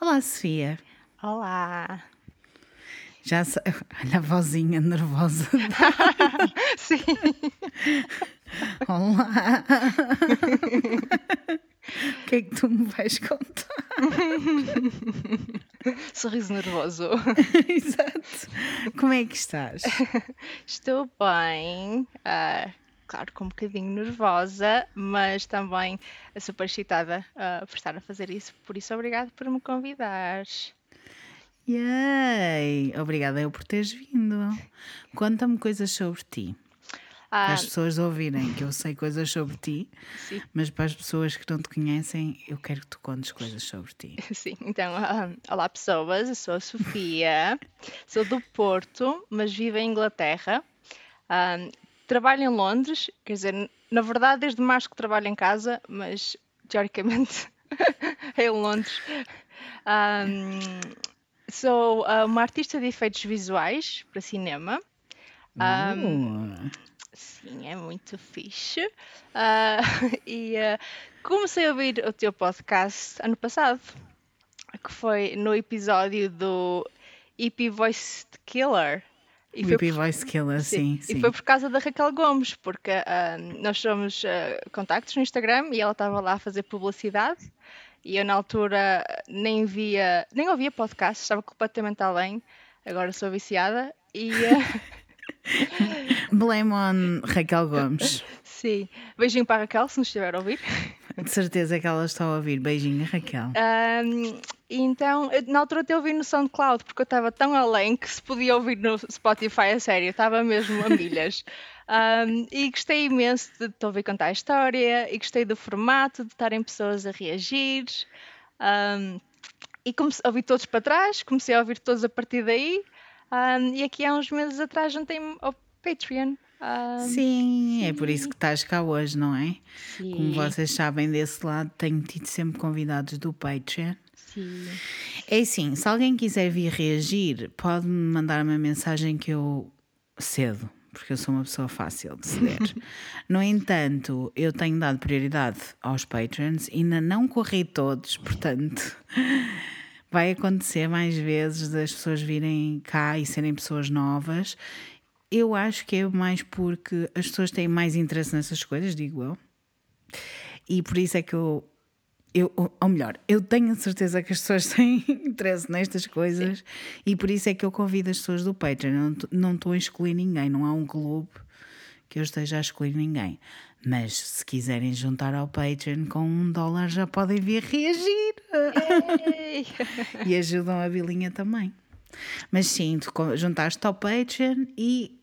Olá, Sofia. Olá. Já sei. Olha a vozinha nervosa. Sim. Olá. O que é que tu me vais contar? Sorriso nervoso. Exato. Como é que estás? Estou bem. ah, claro, com um bocadinho nervosa, mas também super excitada ah, por estar a fazer isso. Por isso, obrigado por me convidares. Yay! Obrigada eu por teres vindo. Conta-me coisas sobre ti. Para Ah, as pessoas ouvirem que eu sei coisas sobre ti, sim, mas para as pessoas que não te conhecem, eu quero que tu contes coisas sobre ti. sim. Então, ah, olá pessoas, eu sou a Sofia, sou do Porto, mas vivo em Inglaterra. Ah, trabalho em Londres, quer dizer, na verdade, desde março que trabalho em casa, mas teoricamente é em Londres. Ah, sou ah, uma artista de efeitos visuais para cinema. Ah, Uh, Sim, é muito fixe. Ah, e ah, comecei a ouvir o teu podcast ano passado, que foi no episódio do EP Voice Killer. E foi Whippy Voice Killer, sim, Sim. E foi por causa da Raquel Gomes, porque ah, nós somos ah, contactos no Instagram e ela estava lá a fazer publicidade. E eu, na altura, nem via, nem ouvia podcast, estava completamente além. Agora sou viciada. E ah, Blame on Raquel Gomes. sim, beijinho para a Raquel, se nos estiver a ouvir. De certeza que ela está a ouvir. Beijinho, Raquel. E então, eu, na altura até ouvi no SoundCloud, porque eu estava tão além que se podia ouvir no Spotify a sério, estava mesmo a milhas. Ahm, e gostei imenso de te ouvir contar a história, e gostei do formato, de estarem pessoas a reagir. Ahm, e comecei a ouvir todos para trás, comecei a ouvir todos a partir daí. Ahm, e aqui há uns meses atrás juntei-me ao Patreon. Ahm, Sim, é por isso que estás cá hoje, não é? sim, Como vocês sabem desse lado, tenho tido sempre convidados do Patreon. sim. É assim, se alguém quiser vir reagir, pode-me mandar uma mensagem que eu cedo, porque eu sou uma pessoa fácil de ceder. no entanto, eu tenho dado prioridade aos Patreons, ainda não corri todos, portanto. Vai acontecer mais vezes das pessoas virem cá e serem pessoas novas. Eu acho que é mais porque as pessoas têm mais interesse nessas coisas, digo eu. E por isso é que eu, eu ou melhor, eu tenho a certeza que as pessoas têm interesse nestas coisas e por isso é que eu convido as pessoas do Patreon. Não estou a excluir ninguém, não há um clube que eu esteja a excluir ninguém. Mas se quiserem juntar ao Patreon com um dólar já podem vir reagir e ajudam a Bilinha também. Mas sim, tu juntaste ao Patreon e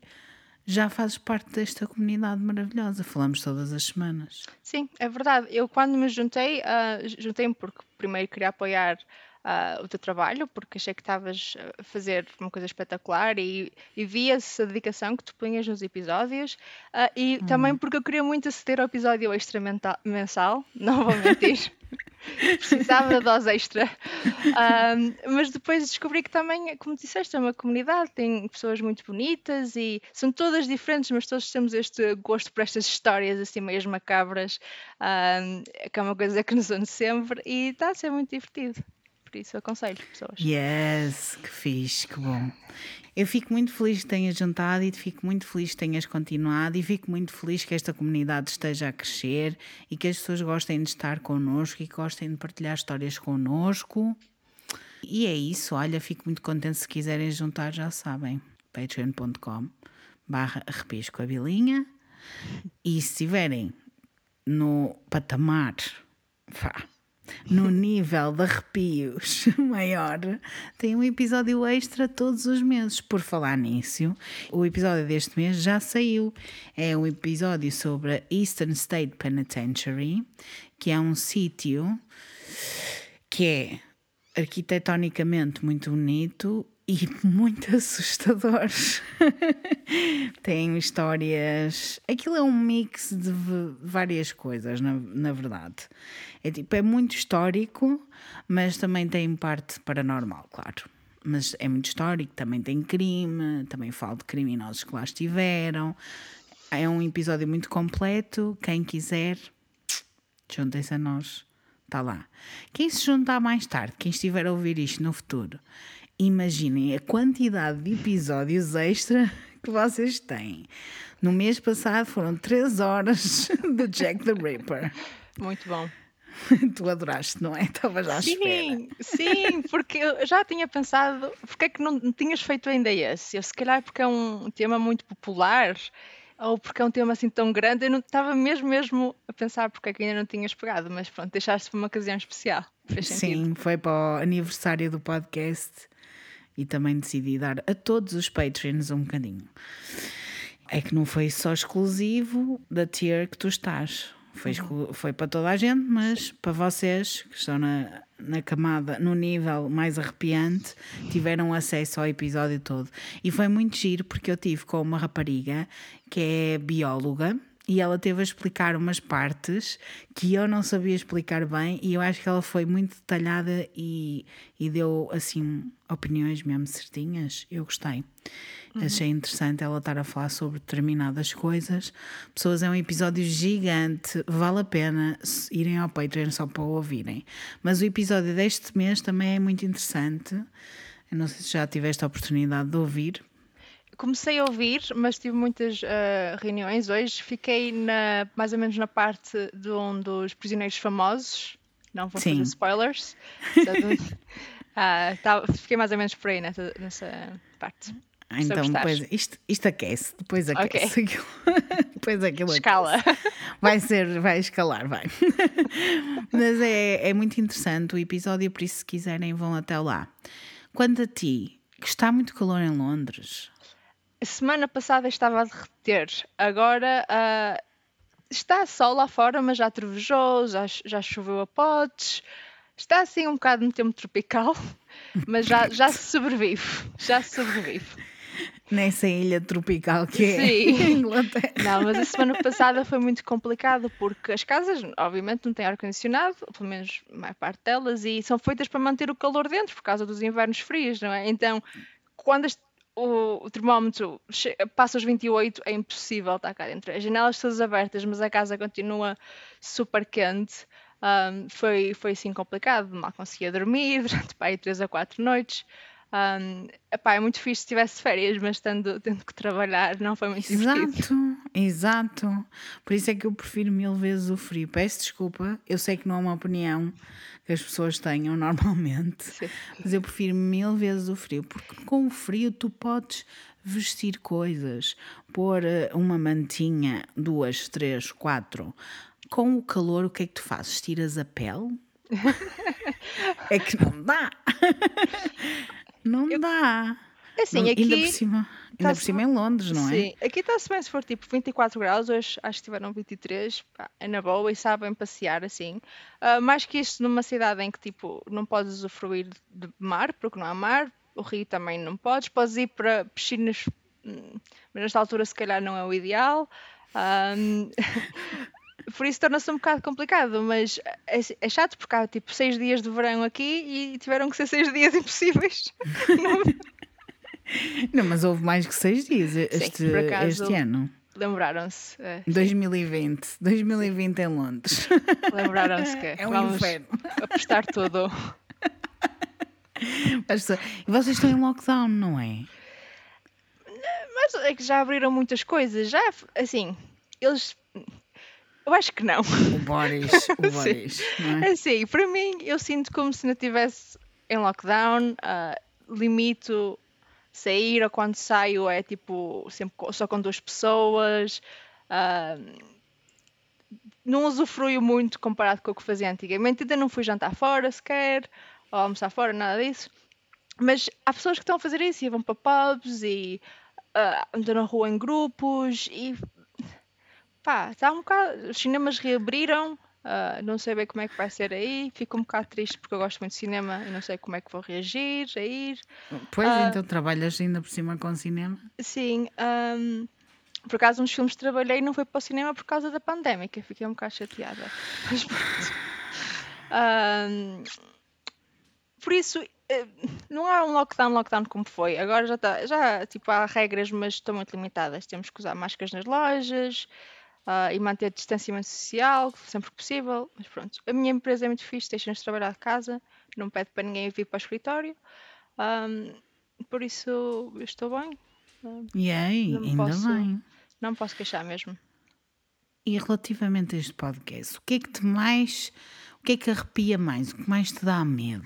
já fazes parte desta comunidade maravilhosa. Falamos todas as semanas. Sim, é verdade. Eu quando me juntei, ah, juntei-me porque primeiro queria apoiar ah, o teu trabalho, porque achei que estavas a fazer uma coisa espetacular e, e via-se a dedicação que tu punhas nos episódios ah, e também porque eu queria muito aceder ao episódio extra mensal, não vou mentir. Precisava da dose extra. Ahm, mas depois descobri que também, como disseste, é uma comunidade, tem pessoas muito bonitas e são todas diferentes, mas todos temos este gosto por estas histórias assim meias macabras, ahm, que é uma coisa que nos une sempre e está a ser muito divertido. Por isso aconselho pessoas. Yes, que fixe, que bom. Eu fico muito feliz que tenhas juntado e fico muito feliz que tenhas continuado e fico muito feliz que esta comunidade esteja a crescer e que as pessoas gostem de estar connosco e gostem de partilhar histórias connosco. E é isso, olha, fico muito contente se quiserem juntar, já sabem, patreon.com barra arrepios com a bilinha e se estiverem no patamar, vá, no nível de arrepios maior, tem um episódio extra todos os meses. Por falar nisso, o episódio deste mês já saiu. É um episódio sobre a Eastern State Penitentiary, que é um sítio que é arquitetonicamente muito bonito e muito assustador. Tem histórias. Aquilo é um mix de várias coisas, na, na verdade. É tipo, é muito histórico, mas também tem parte paranormal, claro. Mas é muito histórico, também tem crime, também falo de criminosos que lá estiveram. É um episódio muito completo. Quem quiser, juntem-se a nós Está lá. Quem se juntar mais tarde, quem estiver a ouvir isto no futuro, imaginem a quantidade de episódios extra que vocês têm. No mês passado foram 3 horas de Jack the Ripper. Muito bom. tu adoraste, não é? Estavas à sim, espera. Sim, porque eu já tinha pensado, porque é que não, tinhas feito ainda esse? Eu, se calhar porque é um tema muito popular, ou porque é um tema assim tão grande, eu não estava mesmo, mesmo a pensar porque é que ainda não tinhas pegado, mas pronto, deixaste para uma ocasião especial. Sim, foi para o aniversário do podcast e também decidi dar a todos os Patreons um bocadinho. É que não foi só exclusivo da tier que tu estás. Foi, foi para toda a gente, mas para vocês que estão na, na camada, no nível mais arrepiante, tiveram acesso ao episódio todo. E foi muito giro porque eu tive com uma rapariga que é bióloga e ela teve a explicar umas partes que eu não sabia explicar bem e eu acho que ela foi muito detalhada e, e deu assim opiniões mesmo certinhas. Eu gostei. Uhum. Achei interessante ela estar a falar sobre determinadas coisas. Pessoas, é um episódio gigante, vale a pena irem ao Patreon só para ouvirem. Mas o episódio deste mês também é muito interessante. Eu não sei se já tiveste a oportunidade de ouvir. Comecei a ouvir, mas tive muitas uh, reuniões hoje. Fiquei na, mais ou menos na parte de um dos prisioneiros famosos. Não vou Sim. fazer spoilers. uh, tá, fiquei mais ou menos por aí nessa, nessa parte. Ah, então, depois, isto, isto aquece, depois aquece. Okay. depois aquilo Escala. Aquece. Vai ser, vai escalar, vai. Mas é, é muito interessante o episódio, por isso, se quiserem, vão até lá. Quanto a ti, que está muito calor em Londres. Semana passada estava a derreter, agora uh, está sol lá fora, mas já trovejou, já, já choveu a potes. Está assim um bocado no tempo tropical, mas já, já se sobrevive. Já se sobrevive nessa ilha tropical que é Sim. Inglaterra. Não, mas a semana passada foi muito complicado porque as casas, obviamente, não têm ar-condicionado, pelo menos a maior parte delas, e são feitas para manter o calor dentro por causa dos invernos frios, não é? Então, quando o, o, termómetro passa os 28, é impossível estar cá dentro. As janelas todas abertas, mas a casa continua super quente. Um, foi, foi assim complicado, mal conseguia dormir durante pá, 3 a 4 noites. Um, epá, é muito fixe se tivesse férias, mas tendo, tendo que trabalhar não foi muito exato, divertido. Exato, Por isso é que eu prefiro mil vezes o frio. Peço desculpa, eu sei que não é uma opinião que as pessoas tenham normalmente, Sim. mas eu prefiro mil vezes o frio, porque com o frio tu podes vestir coisas, pôr eh, uma mantinha, duas, três, quatro. Com o calor, o que é que tu fazes? Tiras a pele? é que não dá. Não eu... dá. É assim, não, aqui. Ainda por cima, ainda por cima em Londres, não é? Sim, aqui está-se bem se for tipo 24 graus, hoje acho que tiveram 23, pá, é na boa e sabem passear assim. Uh, mais que isto numa cidade em que tipo não podes usufruir de mar, porque não há mar, o rio também não podes, podes ir para piscinas, hum, mas nesta altura se calhar não é o ideal. Um, por isso torna-se um bocado complicado, mas é, é, chato porque há tipo seis dias de verão aqui e tiveram que ser seis dias impossíveis. Não, mas houve mais que seis dias este, Sim, acaso, este ano. Lembraram-se. É, 2020. 2020 em Londres. Lembraram-se que é um vamos inferno. apostar tudo. Mas, e vocês estão em lockdown, não é? Mas é que já abriram muitas coisas. Já, assim, eles eu acho que não. O Boris, o Boris. Não é? Assim, para mim, eu sinto como se não estivesse em lockdown, uh, limito sair ou quando saio é tipo sempre só com duas pessoas. Uh, não usufruio muito comparado com o que fazia antigamente. Ainda não fui jantar fora sequer, ou almoçar fora, nada disso. Mas há pessoas que estão a fazer isso e vão para pubs e uh, andam na rua em grupos e pá, está um bocado. Os cinemas reabriram, uh, não sei bem como é que vai ser aí. Fico um bocado triste porque eu gosto muito de cinema e não sei como é que vou reagir a ir. Pois, uh, então trabalhas ainda por cima com cinema? Sim. Um, por acaso, uns filmes que trabalhei não foi para o cinema por causa da pandémica. Fiquei um bocado chateada. Mas Um, por isso, eh, não há um lockdown, lockdown como foi. Agora já está, já tipo, há regras, mas estão muito limitadas. Temos que usar máscaras nas lojas, ah, e manter distanciamento social sempre que possível. Mas pronto, a minha empresa é muito fixe, deixa-nos trabalhar de casa, não pede para ninguém vir para o escritório. Ahm, por isso, eu estou bem. E aí, ainda posso- bem. Não me posso queixar mesmo. E relativamente a este podcast, o que é que te mais. O que é que arrepia mais? O que mais te dá medo?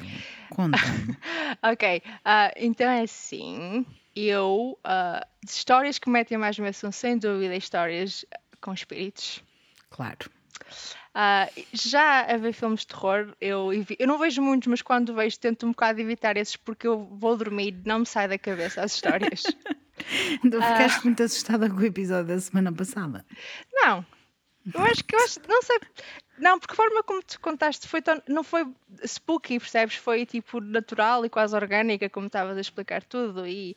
Conta-me. Ok, ah, então é assim. Eu, ah, de histórias que me metem mais medo são sem dúvida histórias com espíritos. claro. Ah, já a ver filmes de terror, eu, eu não vejo muitos, mas quando vejo tento um bocado evitar esses porque eu vou dormir e não me sai da cabeça as histórias. Então ficaste muito assustada com o episódio da semana passada. não, eu acho que eu acho, não sei, não, porque a forma como tu contaste foi tão, não foi spooky, percebes? Foi tipo natural e quase orgânica, como estavas a explicar tudo e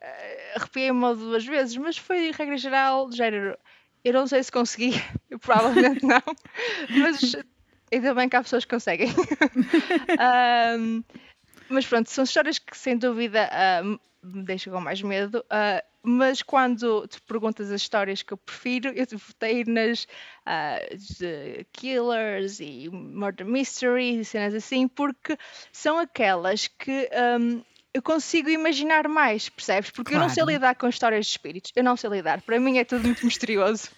eh, arrepiei-me uma ou duas vezes, mas foi regra geral, de género. Eu não sei se consegui, eu provavelmente não, mas ainda bem que há pessoas que conseguem. Ahm, mas pronto, são histórias que sem dúvida ah, me deixam com mais medo. ah, mas quando te perguntas as histórias que eu prefiro, eu votei nas de killers e murder mysteries e cenas assim, porque são aquelas que ahm, eu consigo imaginar mais, percebes? Porque eu não sei Claro. lidar com histórias de espíritos, eu não sei lidar. Para mim é tudo muito misterioso.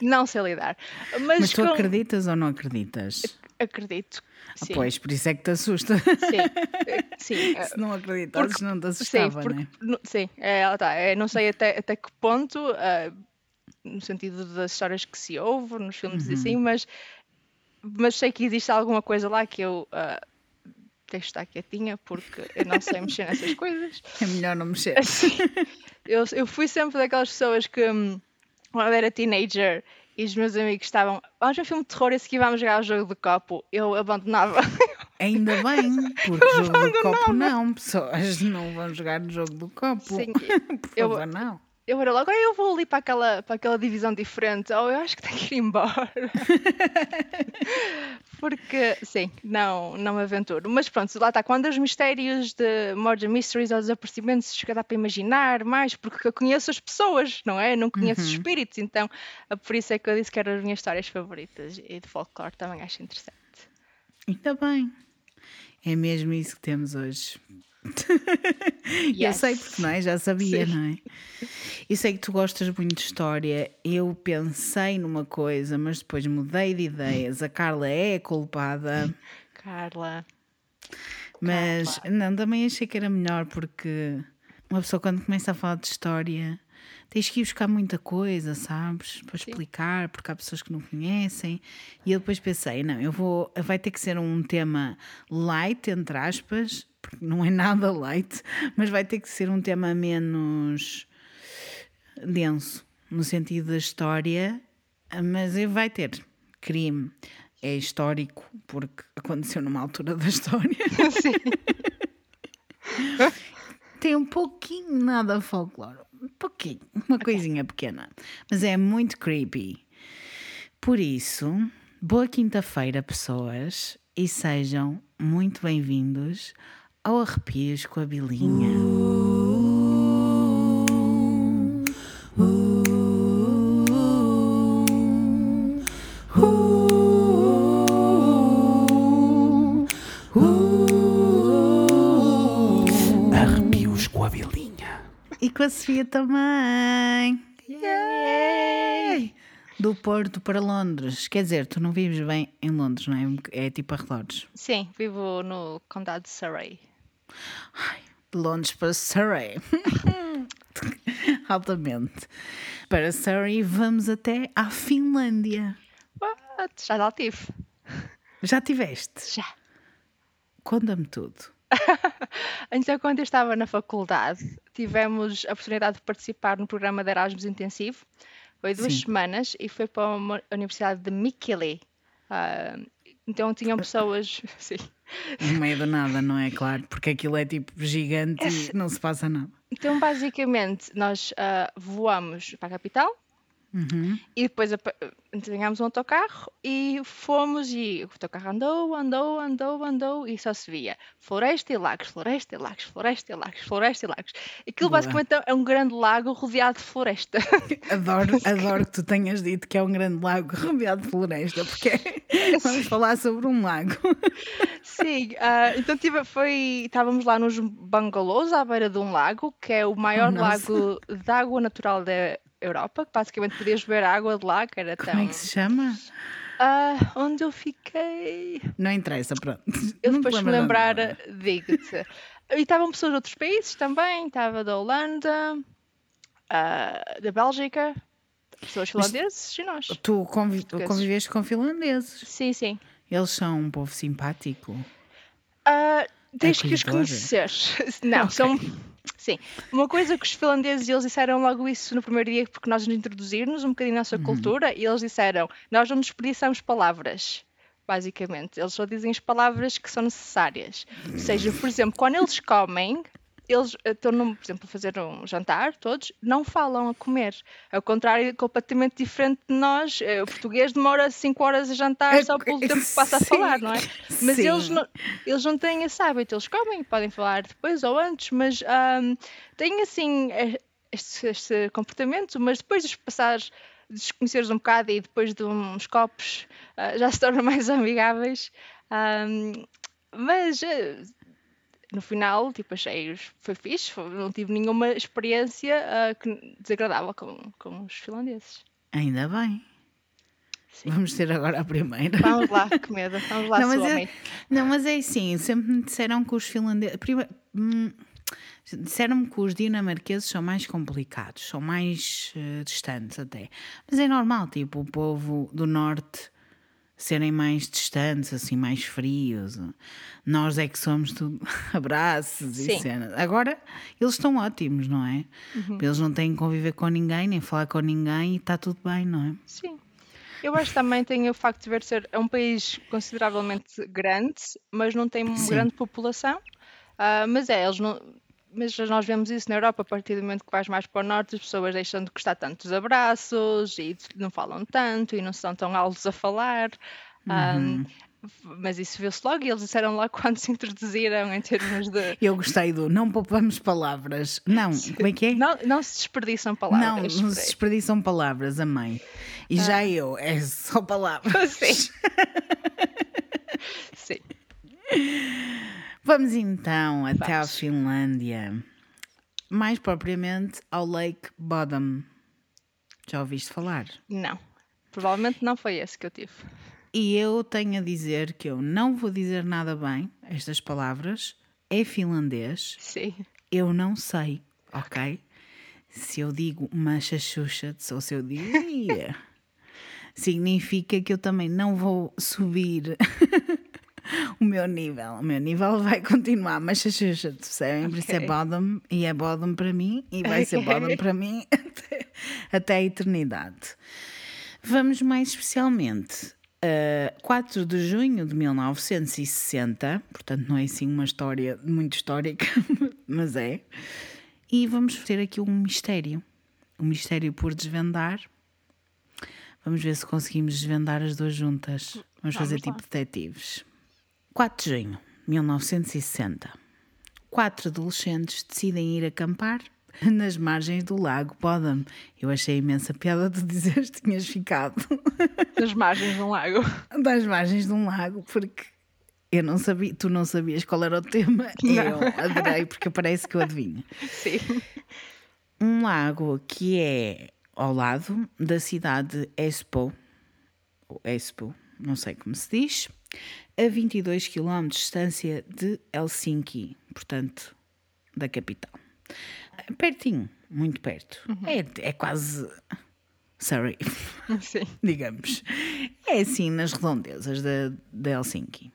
Não sei lidar. Mas, Mas tu com- acreditas ou não acreditas? acredito. Ah, Sim, Pois, por isso é que te assusta. sim, eh, sim. eh, Se não acreditasses, Porque- não te Sim, assustava, porque, né? no- sim, é, tá, é, não sei até, até que ponto, ah, no sentido das histórias que se ouve nos filmes e Uhum. assim, mas, mas sei que existe alguma coisa lá que eu ah, deixo estar quietinha porque eu não sei mexer nessas coisas. É melhor não mexer. Assim, eu, eu fui sempre daquelas pessoas que, hum, quando eu era teenager e os meus amigos estavam, vamos ver um filme de terror e seguir vamos jogar o jogo de copo, eu abandonava. Ainda bem, porque jogo do copo não, pessoas não vão jogar no jogo do copo. Sim, Por eu- favor, não. Eu era logo, "Ah, eu vou ali para aquela, para aquela divisão diferente, ou eu acho que tenho que ir embora. Porque, sim, não, não me aventuro. Mas pronto, lá está, quando os mistérios de Murder Mysteries ou desaparecimentos, chega dá para imaginar mais, porque eu conheço as pessoas, não é? Não conheço os espíritos, então ah, por isso é que eu disse que eram as minhas histórias favoritas e de folclore também acho interessante. Ainda bem. É mesmo isso que temos hoje. Eu Yes. sei porque não é? Já sabia, Sim. não é? Eu sei que tu gostas muito de história. Eu pensei numa coisa, mas depois mudei de ideias. A Carla é a culpada, Carla, mas não, também achei que era melhor porque uma pessoa quando começa a falar de história tens que ir buscar muita coisa, sabes? Para explicar, porque há pessoas que não conhecem. E eu depois pensei, não, eu vou, vai ter que ser um tema light, entre aspas, porque não é nada light, mas vai ter que ser um tema menos denso, no sentido da história, mas vai ter crime. É histórico, porque aconteceu numa altura da história. sim, Tem um pouquinho nada de folclore. Um pouquinho, uma coisinha pequena. Mas é muito creepy. Por isso, boa quinta-feira, pessoas, e sejam muito bem-vindos ao Arrepios com a Bilinha. Arrepios com a Bilinha. E com a Sofia também. Yay! Do Porto para Londres. Quer dizer, tu não vives bem em Londres, não é? É tipo arredores. sim, vivo no condado de Surrey. De Londres para Surrey. Altamente. Para Surrey, vamos até à Finlândia. What? Já lá tive. Já tiveste? Já. Conta-me tudo. Então, quando eu estava na faculdade, tivemos a oportunidade de participar no programa de Erasmus Intensivo. Foi duas Sim. semanas e foi para uma Universidade de Mikkeli. Ah, então, tinham pessoas. Sim. No meio do nada, não é? Claro, porque aquilo é tipo gigante e não se passa nada. Então, basicamente, nós ah, voamos para a capital, E depois ganhámos um autocarro e fomos e o autocarro andou, andou, andou, andou e só se via floresta e lagos, floresta e lagos, floresta e lagos, floresta e lagos. Aquilo Boa. basicamente é um grande lago rodeado de floresta. Adoro, adoro que tu tenhas dito que é um grande lago rodeado de floresta, porque vamos falar sobre um lago. Sim, ah, então tive, foi, estávamos lá nos bangalôs à beira de um lago, que é o maior Oh, nossa. lago de água natural da Europa, que basicamente podias beber água de lá, que era Como tão... é que se chama? Ah, onde eu fiquei... Não interessa, pronto. Eu Não depois me lembrar, digo-te. E estavam pessoas de outros países também, estava da Holanda, ah, da Bélgica, pessoas finlandeses e nós. Tu convi conviveste com finlandeses. Sim, sim. Eles são um povo simpático. Ah, tens que os conhecer. Não, são. Sim. Uma coisa que os finlandeses eles disseram logo isso no primeiro dia, porque nós nos introduzirmos um bocadinho a nossa cultura, e eles disseram: Nós não desperdiçamos palavras. Basicamente, eles só dizem as palavras que são necessárias. Ou seja, por exemplo, quando eles comem, eles eh, estão, num- por exemplo, a fazer um jantar, todos, não falam a comer. Ao contrário, é completamente diferente de nós. Eh, O português demora 5 horas a jantar É só pelo tempo que passa a falar, não é? Mas sim. eles não, eles não têm esse hábito, eles comem, podem falar depois ou antes, mas ahm, têm assim eh, este, este comportamento, mas depois de os passares, de os conheceres um bocado e depois de uns copos ah, já se tornam mais amigáveis. Ahm, mas eh, no final, tipo, achei foi fixe, foi- não tive nenhuma experiência ah, que- desagradável com, com os finlandeses. Ainda bem. Sim. Vamos ter agora a primeira. Vamos lá, que medo, vamos lá, Não, mas é, não, mas é assim, sempre me disseram que os finlandeses. prime- hum, Disseram-me que os dinamarqueses são mais complicados, são mais eh, distantes até. Mas é normal, tipo, o povo do norte serem mais distantes, assim, mais frios. Nós é que somos tudo abraços e Sim. cenas. Agora, eles estão ótimos, não é? Eles não têm que conviver com ninguém, nem falar com ninguém e está tudo bem, não é? Sim. Eu acho que também tem o facto de ver ser é um país consideravelmente grande, mas não tem uma Sim. grande população. Ah, mas é, eles não. Mas nós vemos isso na Europa, a partir do momento que vais mais para o norte, as pessoas deixam de gostar tanto dos abraços e não falam tanto e não são tão altos a falar. Ah, mas isso viu-se logo e eles disseram logo quando se introduziram em termos de. Eu gostei do não poupamos palavras. Não, como é que é? Não, não se desperdiçam Não, palavras. não se desperdiçam palavras, a mãe. E já eu, é só palavras. Sim. Sim. Vamos então até à Vamos. Finlândia. Mais propriamente ao Lake Bottom. Já ouviste falar? Não. Provavelmente não foi esse que eu tive. E eu tenho a dizer que eu não vou dizer nada bem estas palavras. É finlandês. Sim. Eu não sei, ok? Se eu digo Massachusetts ou se eu digo significa que eu também não vou subir o meu nível. O meu nível vai continuar Massachusetts, percebem? Por isso é Ok. bottom e é bottom para mim e vai ser Ok. bottom para mim até, até a eternidade. Vamos mais especialmente a 4 de junho de 1960, portanto não é assim uma história muito histórica, mas é. E vamos ter aqui um mistério. Um mistério por desvendar. Vamos ver se conseguimos desvendar as duas juntas. Vamos, fazer lá. tipo detetives. 4 de junho de 1960. Quatro adolescentes decidem ir acampar nas margens do lago Bodom. Eu achei imensa piada de dizeres que tinhas ficado Nas margens de um lago. das margens de um lago, porque eu não sabia, tu não sabias qual era o tema. e Eu adorei, porque parece que eu adivinho. Sim. Um lago que é ao lado da cidade de Espoo, ou Espoo, não sei como se diz, a 22 km de distância de Helsinki, portanto, da capital. Pertinho, muito perto. É, é quase. Sorry. Sim. digamos. É assim nas redondezas de, de Helsinki.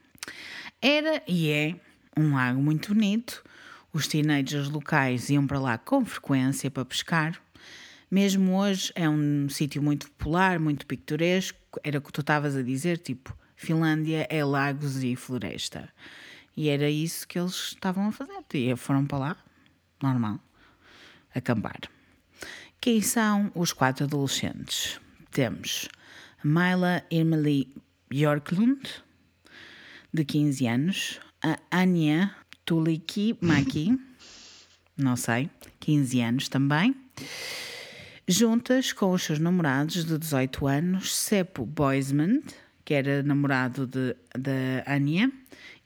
Era e é um lago muito bonito. Os teenagers locais iam para lá com frequência para pescar. Mesmo hoje é um sítio muito popular, muito pitoresco. Era o que tu estavas a dizer, tipo, Finlândia é lagos e floresta. E era isso que eles estavam a fazer. E foram para lá, normal, acampar. Quem são os quatro adolescentes? Temos Myla Emily Björklund, de 15 anos, a Anya Tuliki Maki, não sei, 15 anos também, juntas com os seus namorados de 18 anos, Seppo Boisman, que era namorado de, da Anya,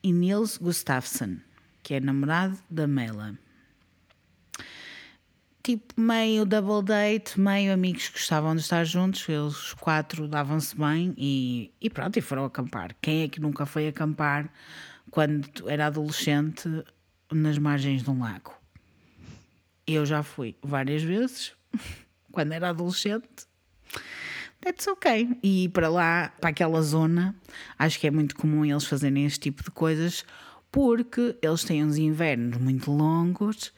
e Nils Gustafsson, que é namorado da Mela tipo meio double date, meio amigos que gostavam de estar juntos, eles quatro davam-se bem e, e pronto, e foram acampar. Quem é que nunca foi acampar quando era adolescente nas margens de um lago? Eu já fui várias vezes, quando era adolescente. That's ok. E para lá, para aquela zona, acho que é muito comum eles fazerem este tipo de coisas porque eles têm uns invernos muito longos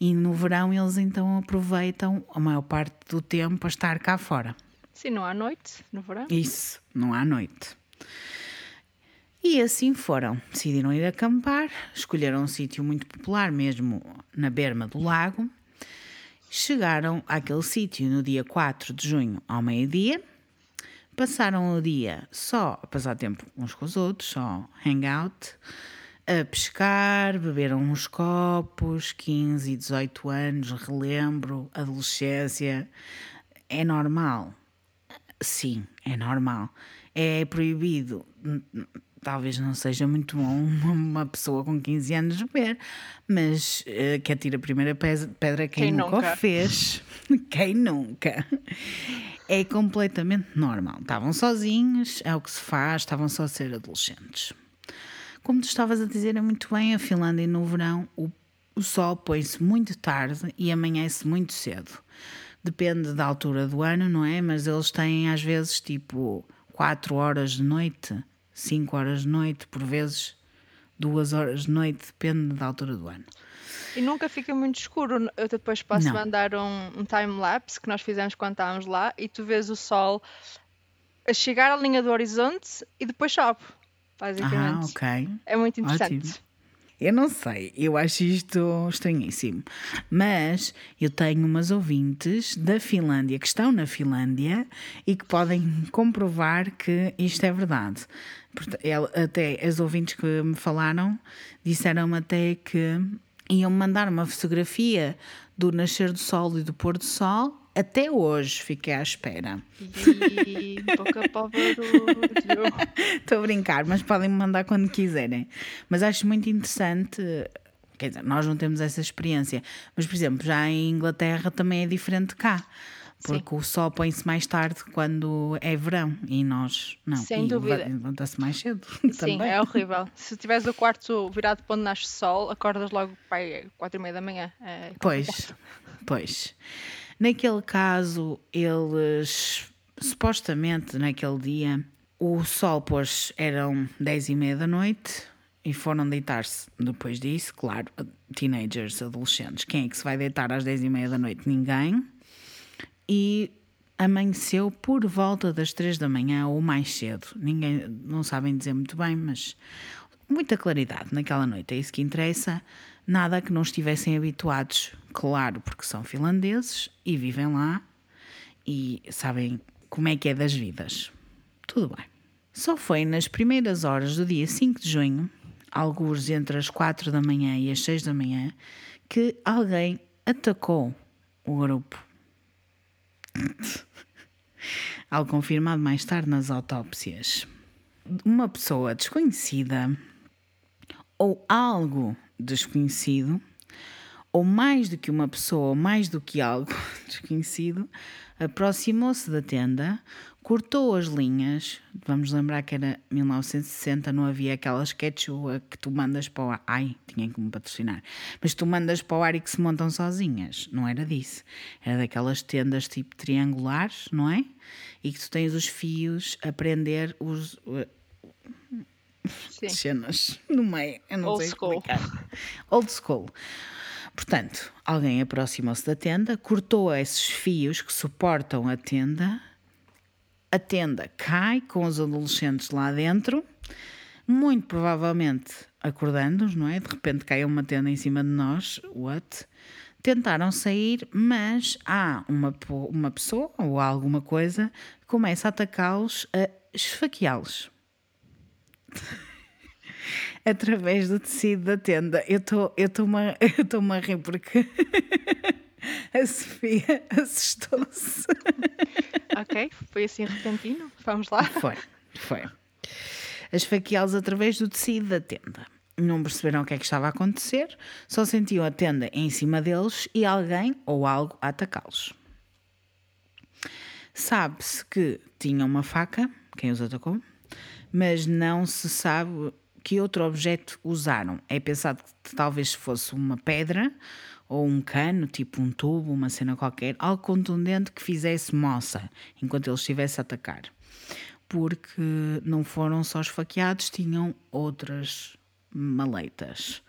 e no verão eles então aproveitam a maior parte do tempo para estar cá fora. Sim, não há noite no verão. Isso, não há noite. E assim foram. Decidiram ir acampar, escolheram um sítio muito popular, mesmo na berma do lago. Chegaram àquele sítio no dia 4 de junho ao meio-dia. Passaram o dia só a passar tempo uns com os outros, só hangout a pescar, beberam uns copos, 15 e 18 anos, relembro, adolescência. É normal. Sim, é normal. É proibido. Talvez não seja muito bom uma pessoa com 15 anos beber, mas uh, que atira a primeira pedra quem, quem nunca, nunca o fez. quem nunca? É completamente normal. Estavam sozinhos, é o que se faz, estavam só a ser adolescentes. Como tu estavas a dizer, é muito bem, a Finlândia no verão o, o sol põe-se muito tarde e amanhece muito cedo. Depende da altura do ano, não é? Mas eles têm às vezes tipo 4 horas de noite, 5 horas de noite, por vezes 2 horas de noite, depende da altura do ano. E nunca fica muito escuro. Eu depois posso não. mandar um, um time-lapse que nós fizemos quando estávamos lá e tu vês o sol a chegar à linha do horizonte e depois chove basicamente. Ah, ok. É muito interessante. Ótimo. Eu não sei, eu acho isto estranhíssimo. Mas eu tenho umas ouvintes da Finlândia que estão na Finlândia e que podem comprovar que isto é verdade. Até as ouvintes que me falaram disseram-me até que iam mandar uma fotografia do nascer do sol e do pôr do sol até hoje fiquei à espera. E Estou a brincar, mas podem me mandar quando quiserem. Mas acho muito interessante. Quer dizer, nós não temos essa experiência, mas por exemplo, já em Inglaterra também é diferente de cá. Porque Sim. o sol põe-se mais tarde quando é verão e nós não. Sem e dúvida. Levanta-se mais cedo. Sim, também. é horrível. Se tiveres o quarto virado para onde nasce sol, acordas logo para quatro e meia da manhã. É pois, pois. Naquele caso, eles supostamente naquele dia o sol pôs eram 10 e meia da noite e foram deitar-se depois disso, claro, teenagers, adolescentes. Quem é que se vai deitar às 10 e meia da noite? Ninguém. E amanheceu por volta das 3 da manhã ou mais cedo. Ninguém, não sabem dizer muito bem, mas muita claridade naquela noite. É isso que interessa nada que não estivessem habituados, claro, porque são finlandeses e vivem lá e sabem como é que é das vidas. Tudo bem. Só foi nas primeiras horas do dia 5 de junho, alguns entre as 4 da manhã e as 6 da manhã, que alguém atacou o grupo. Algo confirmado mais tarde nas autópsias. Uma pessoa desconhecida ou algo desconhecido, ou mais do que uma pessoa, ou mais do que algo desconhecido, aproximou-se da tenda, cortou as linhas. Vamos lembrar que era 1960, não havia aquelas quechua que tu mandas para o ar. Ai, tinha que me patrocinar. Mas tu mandas para o ar e que se montam sozinhas. Não era disso. Era daquelas tendas tipo triangulares, não é? E que tu tens os fios a prender os Sim. cenas no meio. Eu não Old sei school. explicar. Old school. Portanto, alguém aproximou-se da tenda, cortou esses fios que suportam a tenda, a tenda cai com os adolescentes lá dentro, muito provavelmente acordando-os, não é? De repente cai uma tenda em cima de nós, what? Tentaram sair, mas há uma, uma pessoa ou alguma coisa que começa a atacá-los, a esfaqueá-los. Através do tecido da tenda. Eu estou-me a, a rir porque a Sofia assustou-se. Ok, foi assim repentino. Vamos lá. Foi, foi. Esfaqueá-los através do tecido da tenda não perceberam o que é que estava a acontecer, só sentiam a tenda em cima deles e alguém ou algo a atacá-los. Sabe-se que tinham uma faca, quem os atacou, mas não se sabe que outro objeto usaram. É pensado que talvez fosse uma pedra ou um cano, tipo um tubo, uma cena qualquer, algo contundente que fizesse moça enquanto eles estivessem a atacar. Porque não foram só esfaqueados, tinham outras maleitas.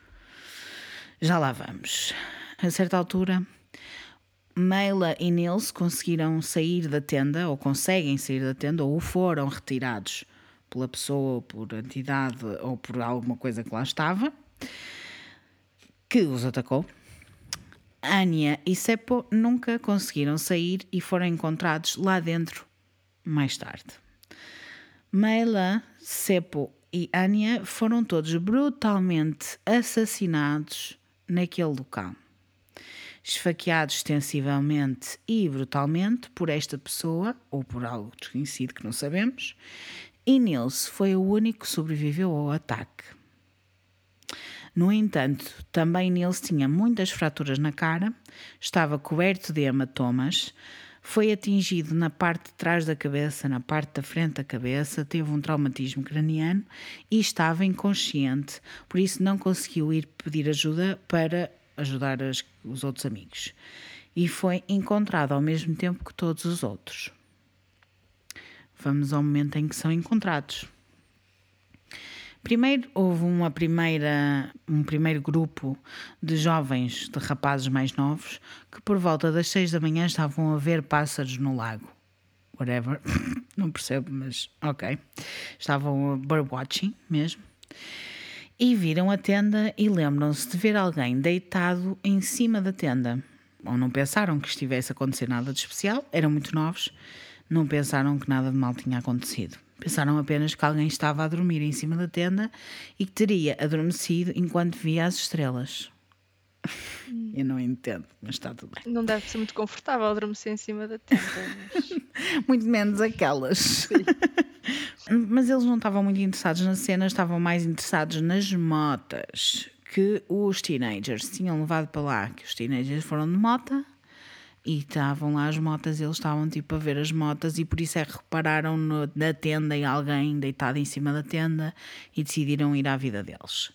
Já lá vamos. A certa altura, Meila e Nils conseguiram sair da tenda, ou conseguem sair da tenda, ou foram retirados pela pessoa, por entidade, ou por alguma coisa que lá estava, que os atacou. Anya e Seppo nunca conseguiram sair e foram encontrados lá dentro mais tarde. Meila, Seppo e Anya foram todos brutalmente assassinados naquele local. Esfaqueados extensivelmente e brutalmente por esta pessoa, ou por algo desconhecido que não sabemos, e Nils foi o único que sobreviveu ao ataque. No entanto, também Nils tinha muitas fraturas na cara, estava coberto de hematomas, foi atingido na parte de trás da cabeça, na parte da frente da cabeça, teve um traumatismo craniano e estava inconsciente, por isso não conseguiu ir pedir ajuda para ajudar as, os outros amigos. E foi encontrado ao mesmo tempo que todos os outros. Vamos ao momento em que são encontrados. Primeiro houve uma primeira, um primeiro grupo de jovens, de rapazes mais novos, que por volta das seis da manhã estavam a ver pássaros no lago. Whatever, não percebo, mas ok. Estavam birdwatching mesmo. E viram a tenda e lembram-se de ver alguém deitado em cima da tenda. Ou não pensaram que estivesse a acontecer nada de especial, eram muito novos, não pensaram que nada de mal tinha acontecido. Pensaram apenas que alguém estava a dormir em cima da tenda e que teria adormecido enquanto via as estrelas. Eu não entendo, mas está tudo bem. Não deve ser muito confortável adormecer em cima da tenda. Mas... muito menos aquelas. mas eles não estavam muito interessados na cena, estavam mais interessados nas motas que os teenagers tinham levado para lá. Que os teenagers foram de mota e estavam lá as motas, eles estavam tipo a ver as motas e por isso é que repararam no, na tenda em alguém deitado em cima da tenda e decidiram ir à vida deles.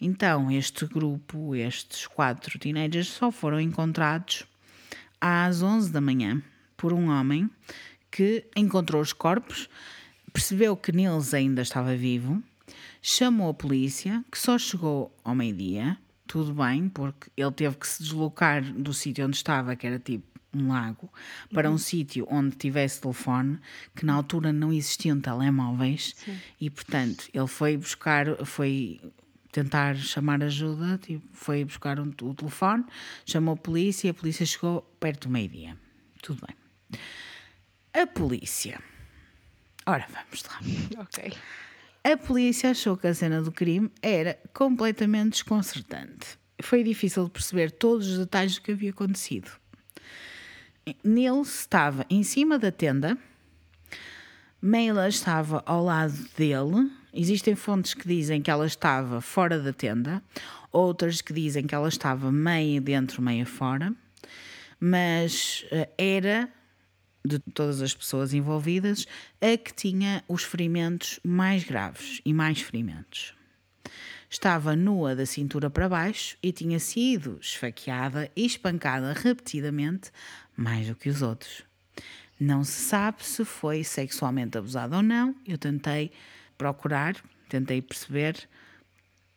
Então, este grupo, estes quatro teenagers, só foram encontrados às 11 da manhã por um homem que encontrou os corpos, percebeu que Nils ainda estava vivo, chamou a polícia, que só chegou ao meio-dia, tudo bem, porque ele teve que se deslocar do sítio onde estava, que era tipo um lago, para uhum. um sítio onde tivesse telefone, que na altura não existiam telemóveis, Sim. e portanto ele foi buscar, foi tentar chamar ajuda, tipo, foi buscar um, o telefone, chamou a polícia e a polícia chegou perto do meio-dia. Tudo bem. A polícia. Ora, vamos lá. Ok. A polícia achou que a cena do crime era completamente desconcertante. Foi difícil de perceber todos os detalhes do que havia acontecido. Nils estava em cima da tenda, Meila estava ao lado dele. Existem fontes que dizem que ela estava fora da tenda, outras que dizem que ela estava meia dentro, meia fora, mas eh, era de todas as pessoas envolvidas, a que tinha os ferimentos mais graves e mais ferimentos. Estava nua da cintura para baixo e tinha sido esfaqueada e espancada repetidamente, mais do que os outros. Não se sabe se foi sexualmente abusada ou não. Eu tentei procurar, tentei perceber,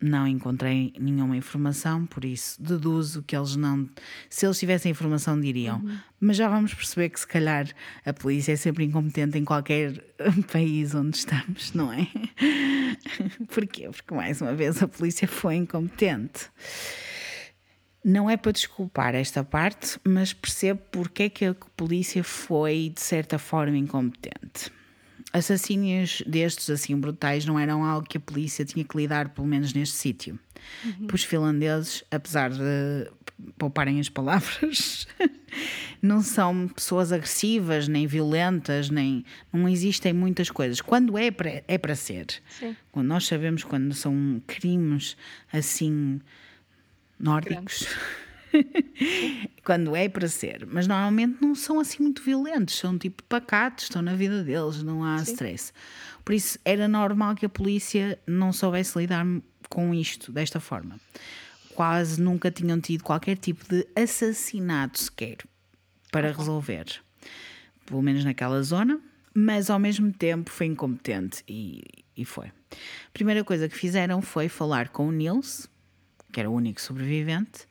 não encontrei nenhuma informação, por isso deduzo que eles não. Se eles tivessem informação, diriam. Uhum. Mas já vamos perceber que, se calhar, a polícia é sempre incompetente em qualquer país onde estamos, não é? Porquê? Porque, mais uma vez, a polícia foi incompetente. Não é para desculpar esta parte, mas percebo porque é que a polícia foi, de certa forma, incompetente. Assassínios destes, assim, brutais, não eram algo que a polícia tinha que lidar, pelo menos neste sítio. Uhum. Os finlandeses, apesar de pouparem as palavras, não são pessoas agressivas, nem violentas, nem não existem muitas coisas. Quando é para, é para ser. Sim. Quando nós sabemos quando são crimes assim nórdicos. quando é para ser, mas normalmente não são assim muito violentos, são tipo pacatos, estão na vida deles, não há Sim. stress. Por isso era normal que a polícia não soubesse lidar com isto desta forma. Quase nunca tinham tido qualquer tipo de assassinato sequer para resolver, pelo menos naquela zona, mas ao mesmo tempo foi incompetente e, e foi. A primeira coisa que fizeram foi falar com o Nils, que era o único sobrevivente.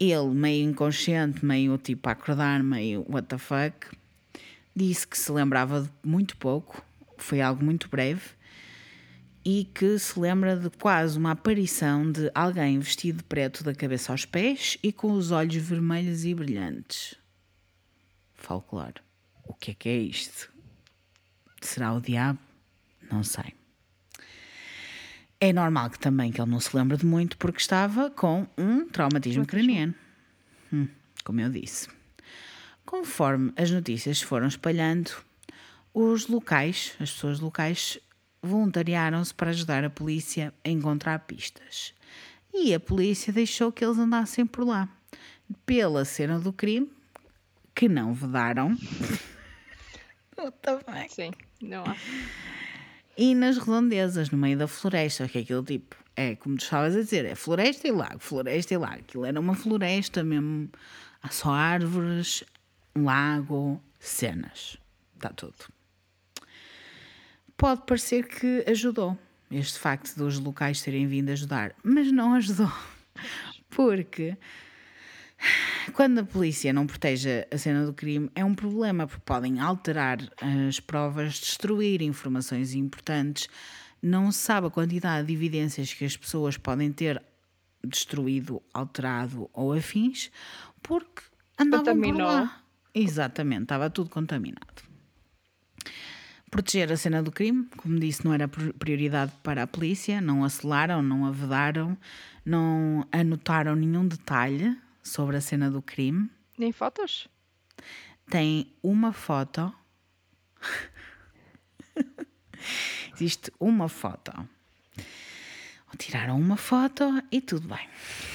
Ele, meio inconsciente, meio tipo a acordar, meio what the fuck, disse que se lembrava de muito pouco, foi algo muito breve, e que se lembra de quase uma aparição de alguém vestido de preto da cabeça aos pés e com os olhos vermelhos e brilhantes. Folclore. O que é que é isto? Será o diabo? Não sei. É normal que também que ele não se lembre de muito porque estava com um traumatismo craniano. Hum, como eu disse. Conforme as notícias se foram espalhando, os locais, as pessoas locais, voluntariaram-se para ajudar a polícia a encontrar pistas. E a polícia deixou que eles andassem por lá. Pela cena do crime, que não vedaram. Sim, não há e nas redondezas, no meio da floresta, que é aquilo tipo, é como tu estavas a dizer, é floresta e lago, floresta e lago. Aquilo era uma floresta mesmo, há só árvores, lago, cenas, está tudo. Pode parecer que ajudou este facto dos locais terem vindo ajudar, mas não ajudou, porque quando a polícia não protege a cena do crime, é um problema, porque podem alterar as provas, destruir informações importantes. Não se sabe a quantidade de evidências que as pessoas podem ter destruído, alterado ou afins, porque andavam Contaminou. por lá. Exatamente, estava tudo contaminado. Proteger a cena do crime, como disse, não era prioridade para a polícia, não aceleraram, não avedaram, não anotaram nenhum detalhe sobre a cena do crime. Nem fotos? Tem uma foto. Existe uma foto. Tiraram uma foto e tudo bem.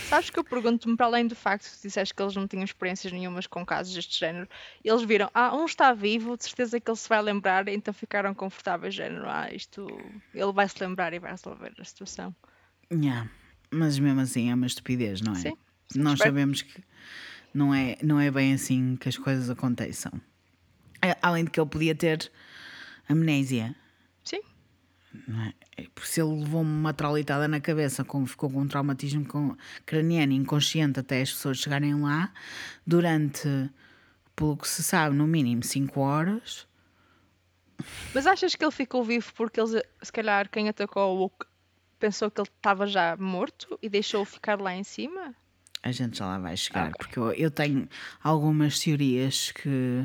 Sabes que eu pergunto-me, para além do facto de disseste que eles não tinham experiências nenhumas com casos deste género, eles viram, ah, um está vivo, de certeza que ele se vai lembrar, então ficaram confortáveis, género, ah, isto, ele vai se lembrar e vai resolver a situação. Yeah. Mas mesmo assim é uma estupidez, não é? Sim. Nós sabemos que não é, não é bem assim que as coisas aconteçam. Além de que ele podia ter amnésia. Sim. É? é? Por se ele levou uma traulitada na cabeça, como ficou com um traumatismo craniano inconsciente até as pessoas chegarem lá, durante, pelo que se sabe, no mínimo 5 horas. Mas achas que ele ficou vivo porque eles, se calhar, quem atacou pensou que ele estava já morto e deixou-o ficar lá em cima? A gente já lá vai chegar, okay. porque eu, eu, tenho algumas teorias que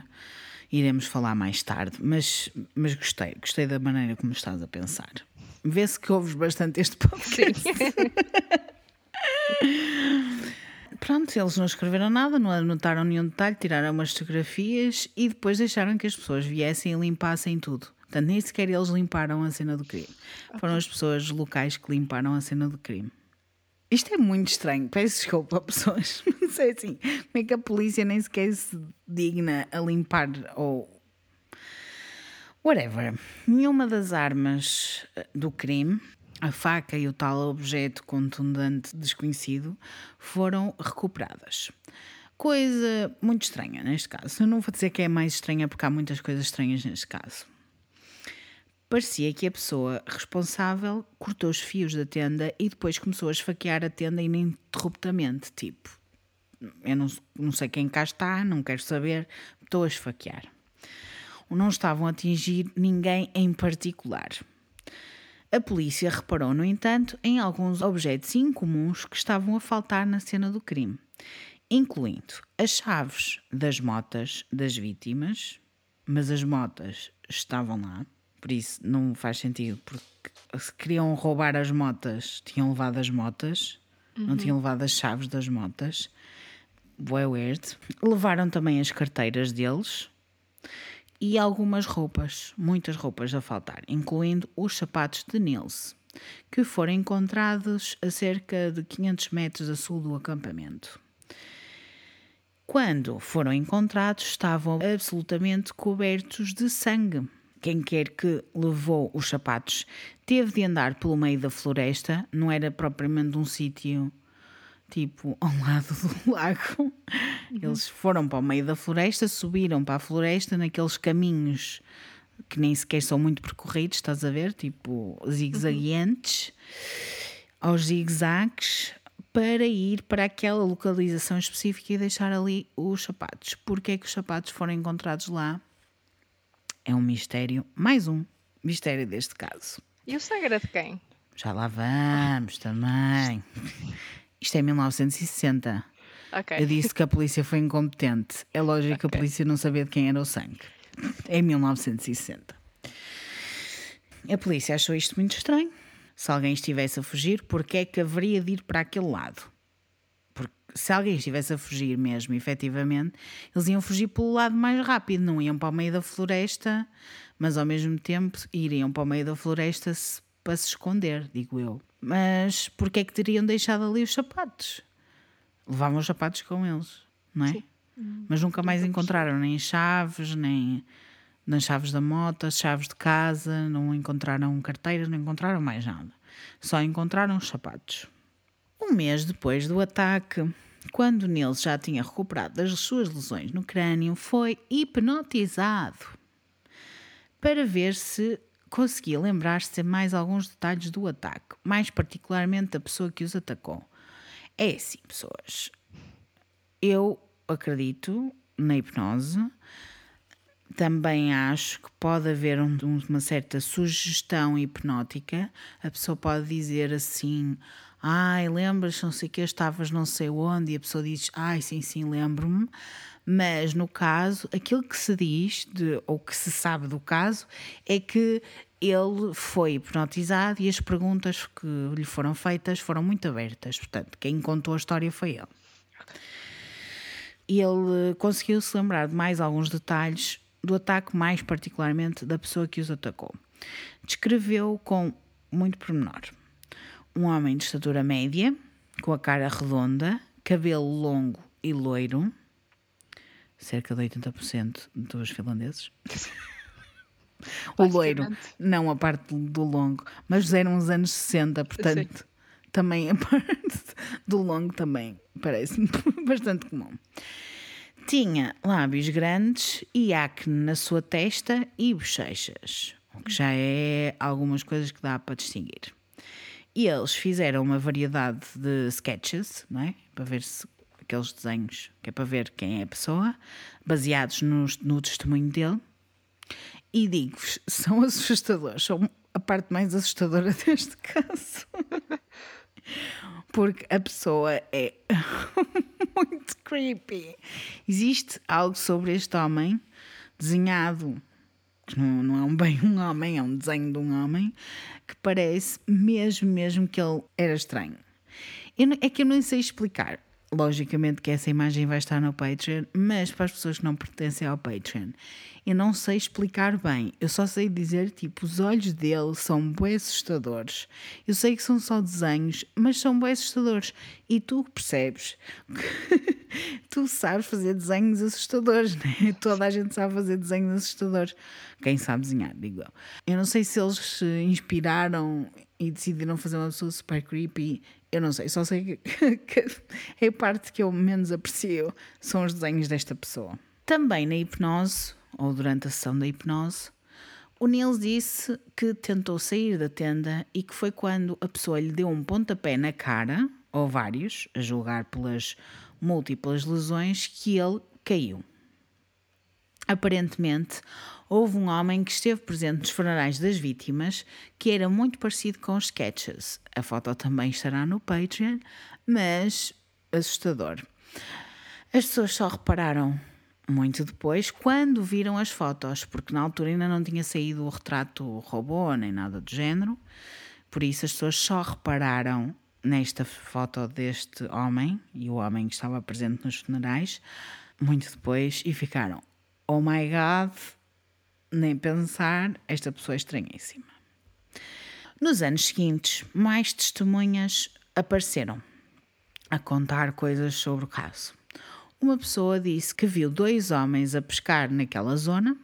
iremos falar mais tarde, mas, mas gostei, gostei da maneira como estás a pensar. Vê-se que ouves bastante este podcast. Pronto, eles não escreveram nada, não anotaram nenhum detalhe, tiraram umas fotografias e depois deixaram que as pessoas viessem e limpassem tudo. Portanto, nem sequer eles limparam a cena do crime. Okay. Foram as pessoas locais que limparam a cena do crime. Isto é muito estranho, peço desculpa, pessoas. Não sei assim, como é que a polícia nem sequer se digna a limpar ou. Whatever. Nenhuma das armas eh, do crime, a faca e o tal objeto contundente desconhecido, foram recuperadas. Coisa muito estranha neste caso. Eu não vou dizer que é mais estranha porque há muitas coisas estranhas neste caso parecia que a pessoa responsável cortou os fios da tenda e depois começou a esfaquear a tenda ininterruptamente. Tipo, eu não, não sei quem cá está, não quero saber, estou a esfaquear. Não estavam a atingir ninguém em particular. A polícia reparou, no entanto, em alguns objetos incomuns que estavam a faltar na cena do crime, incluindo as chaves das motas das vítimas, mas as motas estavam lá, por isso não faz sentido, porque se queriam roubar as motas, tinham levado as motas, uhum. não tinham levado as chaves das motas. Boé weird. Levaram também as carteiras deles e algumas roupas, muitas roupas a faltar, incluindo os sapatos de Nils, que foram encontrados a cerca de 500 metros a sul do acampamento. Quando foram encontrados, estavam absolutamente cobertos de sangue. Quem quer que levou os sapatos teve de andar pelo meio da floresta, não era propriamente um sítio tipo ao lado do lago. Uhum. Eles foram para o meio da floresta, subiram para a floresta naqueles caminhos que nem sequer são muito percorridos, estás a ver? Tipo zigue-zagueantes, uhum. aos zigue-zagues, para ir para aquela localização específica e deixar ali os sapatos. Porque é que os sapatos foram encontrados lá? É um mistério, mais um mistério deste caso. E o sangue era de quem? Já lá vamos também. Isto é 1960. Okay. Eu disse que a polícia foi incompetente. É lógico okay. que a polícia não sabia de quem era o sangue. É 1960. A polícia achou isto muito estranho. Se alguém estivesse a fugir, porque é que haveria de ir para aquele lado? Porque se alguém estivesse a fugir mesmo, efetivamente, eles iam fugir pelo lado mais rápido, não iam para o meio da floresta, mas ao mesmo tempo iriam para o meio da floresta para se esconder, digo eu. Mas porquê é que teriam deixado ali os sapatos? Levavam os sapatos com eles, não é? Sim. Mas nunca mais encontraram nem chaves, nem nas chaves da moto, as chaves de casa, não encontraram carteiras, não encontraram mais nada. Só encontraram os sapatos. Um mês depois do ataque, quando Nils já tinha recuperado das suas lesões no crânio, foi hipnotizado para ver se conseguia lembrar-se de mais alguns detalhes do ataque, mais particularmente da pessoa que os atacou. É assim, pessoas. Eu acredito na hipnose. Também acho que pode haver um, uma certa sugestão hipnótica. A pessoa pode dizer assim: Ai, lembras, não sei o que, estavas não sei onde, e a pessoa diz: Ai, sim, sim, lembro-me. Mas no caso, aquilo que se diz, de, ou que se sabe do caso, é que ele foi hipnotizado e as perguntas que lhe foram feitas foram muito abertas. Portanto, quem contou a história foi ele. Ele conseguiu se lembrar de mais alguns detalhes do ataque, mais particularmente da pessoa que os atacou. Descreveu com muito pormenor um homem de estatura média, com a cara redonda, cabelo longo e loiro, cerca de 80% dos finlandeses. o loiro, não a parte do longo, mas eram os anos 60, portanto, também a parte do longo também parece-me bastante comum. Tinha lábios grandes e acne na sua testa e bochechas, o que já é algumas coisas que dá para distinguir. E eles fizeram uma variedade de sketches, não é? Para ver se aqueles desenhos, que é para ver quem é a pessoa, baseados no, no testemunho dele. E digo-vos, são assustadores, são a parte mais assustadora deste caso. Porque a pessoa é muito creepy. Existe algo sobre este homem desenhado, que não, não é um bem um homem, é um desenho de um homem, que parece mesmo, mesmo que ele era estranho. Eu, é que eu não sei explicar. Logicamente que essa imagem vai estar no Patreon, mas para as pessoas que não pertencem ao Patreon, eu não sei explicar bem. Eu só sei dizer, tipo, os olhos dele são bem assustadores. Eu sei que são só desenhos, mas são bem assustadores. E tu percebes tu sabes fazer desenhos assustadores, né? Toda a gente sabe fazer desenhos assustadores. Quem sabe desenhar, digo eu. Eu não sei se eles se inspiraram e decidiram fazer uma pessoa super creepy eu não sei, só sei que, que é a parte que eu menos aprecio são os desenhos desta pessoa. Também na hipnose, ou durante a sessão da hipnose, o Nils disse que tentou sair da tenda e que foi quando a pessoa lhe deu um pontapé na cara, ou vários, a julgar pelas múltiplas lesões, que ele caiu. Aparentemente, houve um homem que esteve presente nos funerais das vítimas que era muito parecido com os sketches. A foto também estará no Patreon, mas assustador. As pessoas só repararam muito depois, quando viram as fotos, porque na altura ainda não tinha saído o retrato robô nem nada do género, por isso as pessoas só repararam nesta foto deste homem e o homem que estava presente nos funerais muito depois e ficaram: Oh my god, nem pensar, esta pessoa é estranhíssima. Nos anos seguintes, mais testemunhas apareceram a contar coisas sobre o caso. Uma pessoa disse que viu dois homens a pescar naquela zona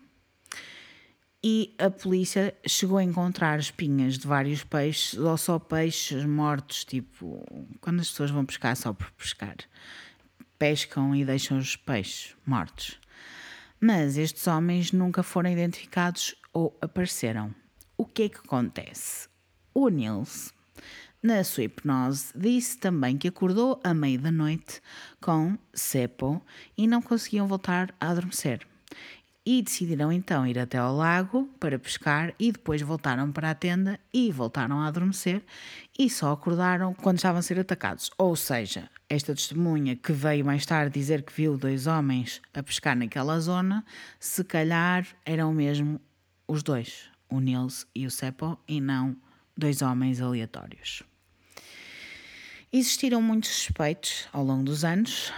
e a polícia chegou a encontrar espinhas de vários peixes ou só peixes mortos, tipo quando as pessoas vão pescar só por pescar. Pescam e deixam os peixes mortos. Mas estes homens nunca foram identificados ou apareceram. O que é que acontece? O Nils, na sua hipnose, disse também que acordou à meia da noite com cepo e não conseguiam voltar a adormecer e decidiram então ir até ao lago para pescar e depois voltaram para a tenda e voltaram a adormecer e só acordaram quando estavam a ser atacados. Ou seja, esta testemunha que veio mais tarde dizer que viu dois homens a pescar naquela zona, se calhar eram mesmo os dois, o Nils e o Seppo, e não dois homens aleatórios. Existiram muitos suspeitos ao longo dos anos.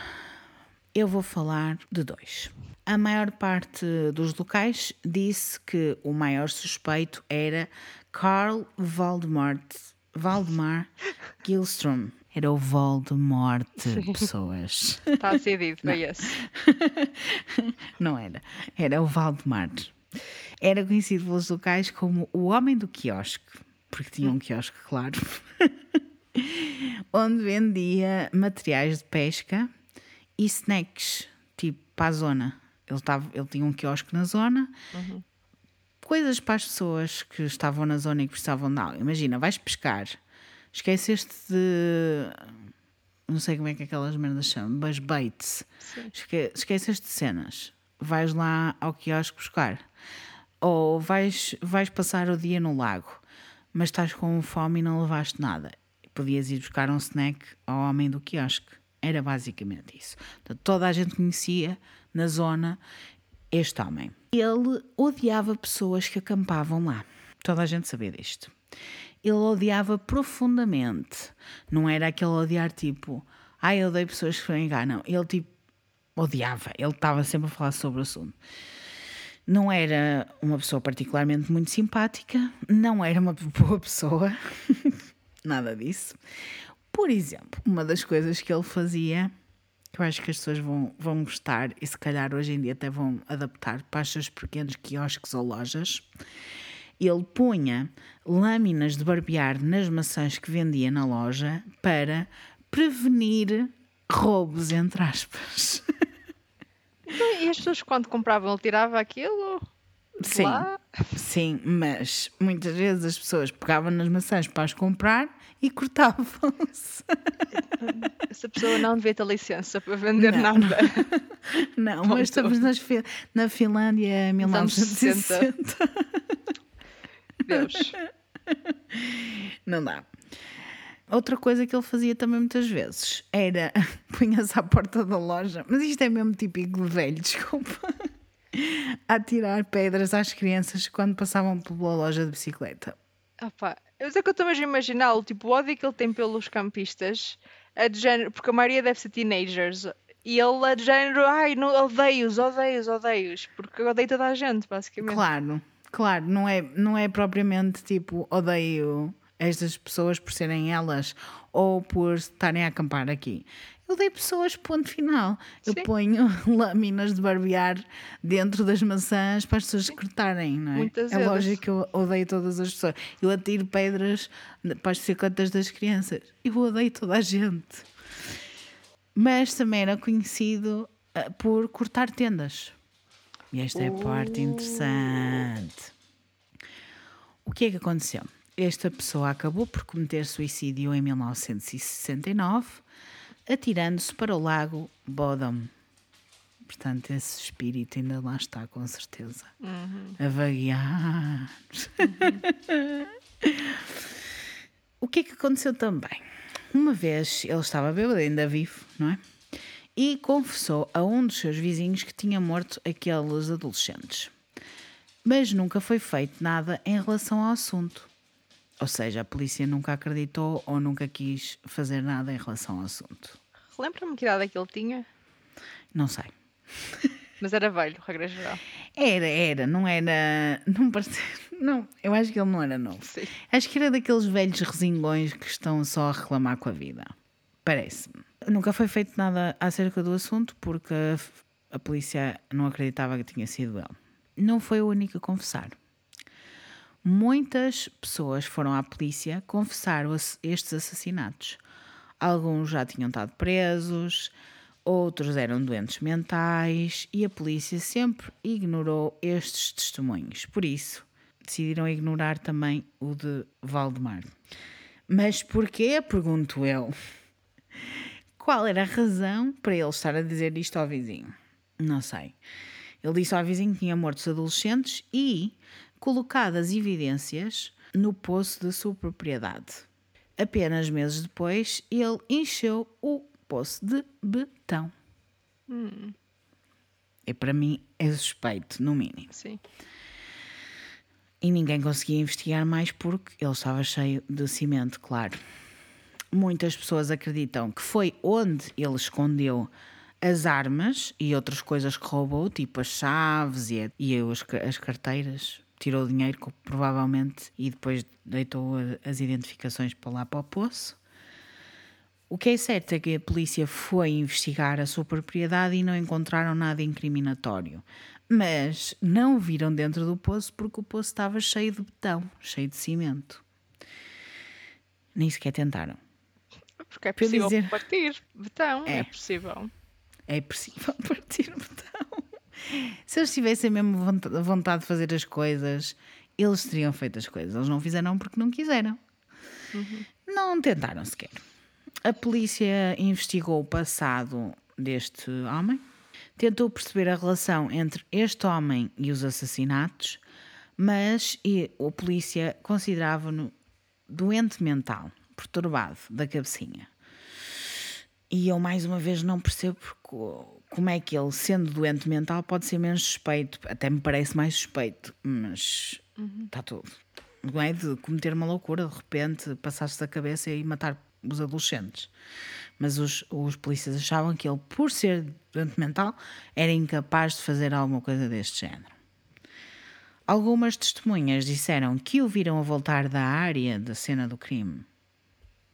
Eu vou falar de dois. A maior parte dos locais disse que o maior suspeito era Carl Valdemar, Valdemar Gilstrom. Era o Voldemort, Sim. pessoas. Está decidido, foi esse. Não era. Era o Valdemar. Era conhecido pelos locais como o Homem do Quiosque, porque tinha um quiosque, claro, onde vendia materiais de pesca e snacks, tipo para a zona. Ele, tava, ele tinha um quiosque na zona. Uhum. Coisas para as pessoas que estavam na zona e que precisavam de algo. Imagina, vais pescar, esqueceste de. Não sei como é que aquelas merdas chamam, mas baits. Esque, esqueceste de cenas. Vais lá ao quiosque buscar. Ou vais, vais passar o dia no lago, mas estás com fome e não levaste nada. Podias ir buscar um snack ao homem do quiosque. Era basicamente isso. Toda a gente conhecia na zona este homem. Ele odiava pessoas que acampavam lá. Toda a gente sabia disto. Ele odiava profundamente. Não era aquele odiar tipo, ah, eu odeio pessoas que cá. Não, ele tipo odiava. Ele estava sempre a falar sobre o assunto. Não era uma pessoa particularmente muito simpática, não era uma boa pessoa, nada disso. Por exemplo, uma das coisas que ele fazia que eu acho que as pessoas vão, vão gostar e se calhar hoje em dia até vão adaptar para os seus pequenos quiosques ou lojas. Ele punha lâminas de barbear nas maçãs que vendia na loja para prevenir roubos, entre aspas. Então, e as pessoas quando compravam ele tirava aquilo? Sim, lá? sim, mas muitas vezes as pessoas pegavam nas maçãs para as comprar e cortavam-se. Essa pessoa não devia ter licença para vender não. nada. Não, mas estamos nas, na Finlândia 1960. Deus. Não dá. Outra coisa que ele fazia também muitas vezes era punha-se à porta da loja, mas isto é mesmo típico de velho, desculpa, a tirar pedras às crianças quando passavam pela loja de bicicleta. Opa, eu sei que eu estou a imaginar o tipo o ódio que ele tem pelos campistas, é de género, porque a maioria deve ser teenagers, e ele é de género, ai, não, odeio-os, odeio-os, odeio-os, porque eu odeio toda a gente, basicamente. Claro, claro, não é, não é propriamente tipo odeio estas pessoas por serem elas ou por estarem a acampar aqui. Eu dei pessoas, ponto final. Eu Sim. ponho lâminas de barbear dentro das maçãs para as pessoas cortarem, não é? Muitas é lógico que eu odeio todas as pessoas. Eu atiro pedras para as bicicletas das crianças. Eu odeio toda a gente. Mas também era conhecido uh, por cortar tendas. E esta é a parte interessante. O que é que aconteceu? Esta pessoa acabou por cometer suicídio em 1969 atirando-se para o lago Bodom. Portanto, esse espírito ainda lá está, com certeza. Uhum. A vaguear. o que é que aconteceu também? Uma vez ele estava bêbado, ainda vivo, não é? E confessou a um dos seus vizinhos que tinha morto aqueles adolescentes. Mas nunca foi feito nada em relação ao assunto. Ou seja, a polícia nunca acreditou ou nunca quis fazer nada em relação ao assunto. Lembra-me que idade é que ele tinha? Não sei. Mas era velho, regra geral. Era, era, não era. Não parecia. Não, eu acho que ele não era novo. Sim. Acho que era daqueles velhos resingões que estão só a reclamar com a vida. Parece-me. Nunca foi feito nada acerca do assunto porque a, polícia não acreditava que tinha sido ele. Não foi o único a confessar. Muitas pessoas foram à polícia confessar estes assassinatos. Alguns já tinham estado presos, outros eram doentes mentais e a polícia sempre ignorou estes testemunhos. Por isso, decidiram ignorar também o de Valdemar. Mas porquê? Pergunto eu. Qual era a razão para ele estar a dizer isto ao vizinho? Não sei. Ele disse ao vizinho que tinha morto os adolescentes e colocado as evidências no poço da sua propriedade. Apenas meses depois, ele encheu o poço de betão. E para mim é suspeito, no mínimo. Sim. E ninguém conseguia investigar mais porque ele estava cheio de cimento, claro. Muitas pessoas acreditam que foi onde ele escondeu as armas e outras coisas que roubou, tipo as chaves e, e as carteiras. Tirou o dinheiro, provavelmente, e depois deitou as identificações para lá para o poço. O que é certo é que a polícia foi investigar a sua propriedade e não encontraram nada incriminatório. Mas não viram dentro do poço porque o poço estava cheio de betão, cheio de cimento. Nem sequer tentaram. Porque é possível dizer- partir. Betão, é. É. possível. É possível partir o betão. Se eles tivessem mesmo vonta- vontade de fazer as coisas, eles teriam feito as coisas. Eles não fizeram porque não quiseram. Não tentaram sequer. A polícia investigou o passado deste homem, tentou perceber a relação entre este homem e os assassinatos, mas e a polícia considerava-no doente mental, perturbado da cabecinha. E eu, mais uma vez, não percebo como é que ele, sendo doente mental, pode ser menos suspeito. Até me parece mais suspeito, mas está tudo. Não é de cometer uma loucura, de repente, passar-se da cabeça e matar os adolescentes. Mas os, os polícias achavam que ele, por ser doente mental, era incapaz de fazer alguma coisa deste género. Algumas testemunhas disseram que o viram a voltar da área da cena do crime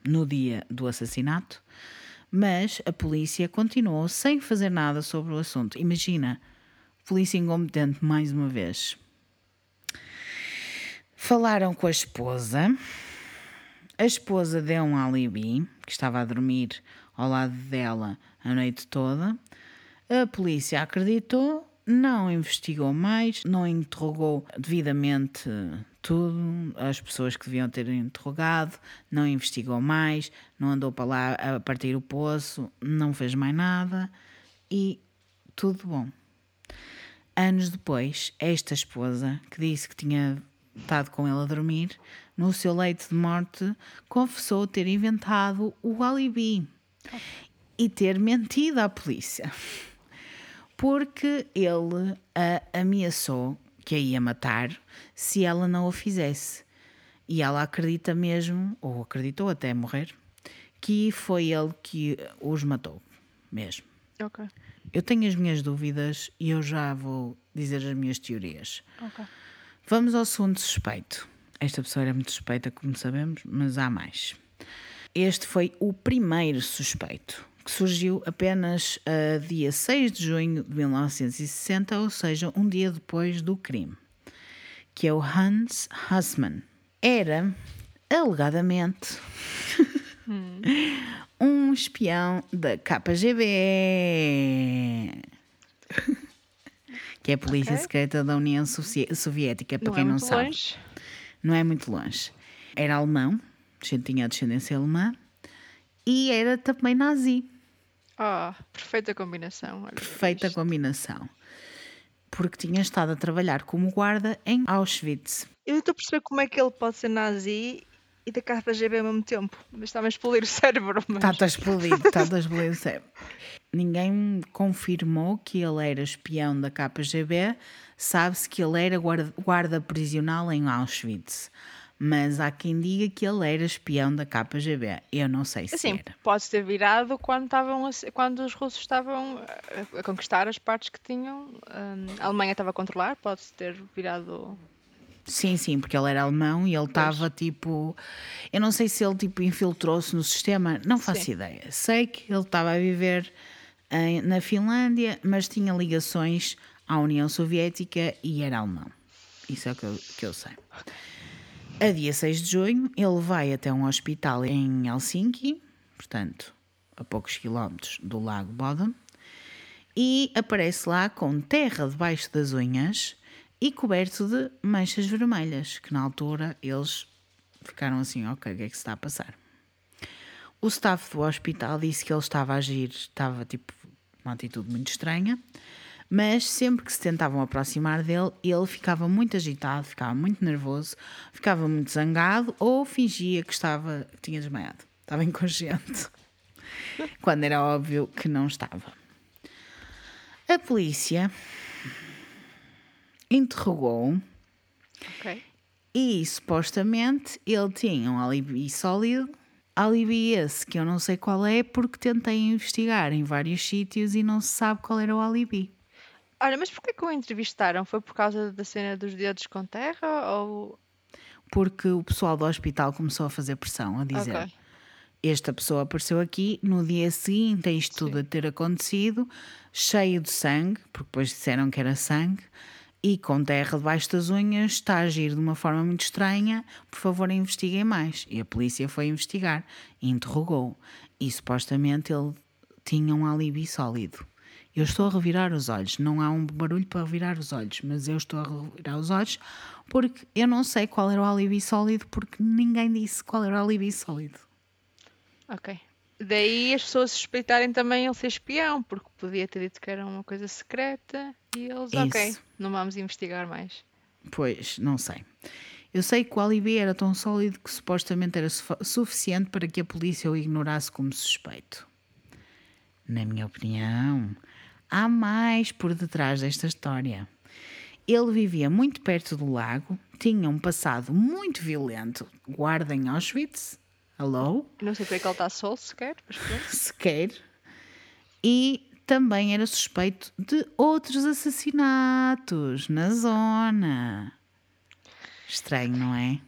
no dia do assassinato, mas a polícia continuou sem fazer nada sobre o assunto. Imagina, polícia incompetente mais uma vez. Falaram com a esposa. A esposa deu um alibi, que estava a dormir ao lado dela a noite toda. A polícia acreditou, não investigou mais, não interrogou devidamente tudo, as pessoas que deviam ter interrogado, não investigou mais, não andou para lá a partir o poço, não fez mais nada e tudo bom. Anos depois, esta esposa, que disse que tinha estado com ele a dormir, no seu leito de morte, confessou ter inventado o alibi e ter mentido à polícia. Porque ele a ameaçou que a ia matar se ela não o fizesse. E ela acredita mesmo, ou acreditou até morrer, que foi ele que os matou, mesmo. Ok. Eu tenho as minhas dúvidas e eu já vou dizer as minhas teorias. Ok. Vamos ao segundo suspeito. Esta pessoa era muito suspeita, como sabemos, mas há mais. Este foi o primeiro suspeito, que surgiu apenas a dia 6 de junho de 1960, ou seja, um dia depois do crime, que é o Hans Hussmann. Era, alegadamente, um espião da KGB. Que é a Polícia Ok. Secreta da União Sovi- Soviética, para Não quem é não muito sabe. longe. Não é muito longe. Era alemão, tinha descendência alemã, e era também nazi. Ah, perfeita combinação. olha Perfeita isto. combinação. Porque tinha estado a trabalhar como guarda em Auschwitz. Eu não estou a perceber como é que ele pode ser nazi e da KGB ao mesmo tempo. Mas está-me a explodir o cérebro. Mas... Está-te a explodir, está-te a explodir o cérebro. Ninguém confirmou que ele era espião da KGB. Sabe-se que ele era guarda, guarda prisional em Auschwitz. Mas há quem diga que ele era espião da KGB. Eu não sei se Assim, era. pode ter virado quando, estavam a quando os russos estavam a, a conquistar as partes que tinham. hum, a Alemanha estava a controlar, pode ter virado. Sim, sim, porque ele era alemão e ele estava tipo. Eu não sei se ele tipo infiltrou-se no sistema, não faço Sim. ideia. Sei que ele estava a viver em- na Finlândia, mas tinha ligações à União Soviética e era alemão. Isso é o que eu, que eu sei. A dia 6 de junho, ele vai até um hospital em Helsinki, portanto, a poucos quilómetros do Lago Bodom, e aparece lá com terra debaixo das unhas e coberto de manchas vermelhas, que na altura eles ficaram assim, ok, o que é que se está a passar? O staff do hospital disse que ele estava a agir, estava tipo uma atitude muito estranha, mas sempre que se tentavam aproximar dele, ele ficava muito agitado, ficava muito nervoso, ficava muito zangado ou fingia que estava, que tinha desmaiado, estava inconsciente, quando era óbvio que não estava. A polícia interrogou Ok. e supostamente ele tinha um alibi sólido. Alibi esse que eu não sei qual é porque tentei investigar em vários sítios e não se sabe qual era o alibi. Olha, mas porquê que o entrevistaram? Foi por causa da cena dos dedos com terra ou. Porque o pessoal do hospital começou a fazer pressão, a dizer: Ok. Esta pessoa apareceu aqui no dia seguinte a isto tudo a ter acontecido, cheio de sangue, porque depois disseram que era sangue, e com terra debaixo das unhas, está a agir de uma forma muito estranha. Por favor, investiguem mais. E a polícia foi investigar interrogou. E supostamente ele tinha um alibi sólido. Eu estou a revirar os olhos, não há um barulho para revirar os olhos, mas eu estou a revirar os olhos porque eu não sei qual era o alibi sólido, porque ninguém disse qual era o alibi sólido. Ok. Daí as pessoas suspeitarem também ele ser espião, porque podia ter dito que era uma coisa secreta e eles, ok, Isso. não vamos investigar mais. Pois, não sei. Eu sei que o alibi era tão sólido que supostamente era sufa- suficiente para que a polícia o ignorasse como suspeito. Na minha opinião, há mais por detrás desta história. Ele vivia muito perto do lago, tinha um passado muito violento, guarda em Auschwitz, hello, Não sei porque é que ele está solto sequer, mas pronto. sequer, e também era suspeito de outros assassinatos na zona. Estranho, não é?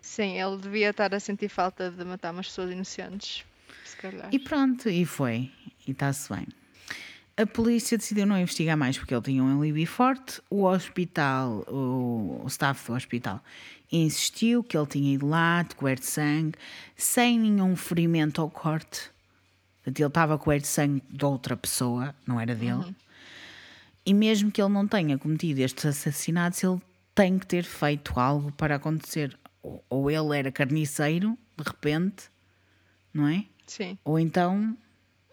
Sim, ele devia estar a sentir falta de matar umas pessoas inocentes. Se calhar. E pronto, e foi. E está-se bem. A polícia decidiu não investigar mais porque ele tinha um alibi forte. O hospital, o, o staff do hospital, insistiu que ele tinha ido lá, de coberto de sangue, sem nenhum ferimento ou corte. Portanto, ele estava coberto de sangue de outra pessoa, não era dele. E mesmo que ele não tenha cometido estes assassinatos, ele tem que ter feito algo para acontecer. Ou, ou ele era carniceiro, de repente, não é? Sim. Ou então,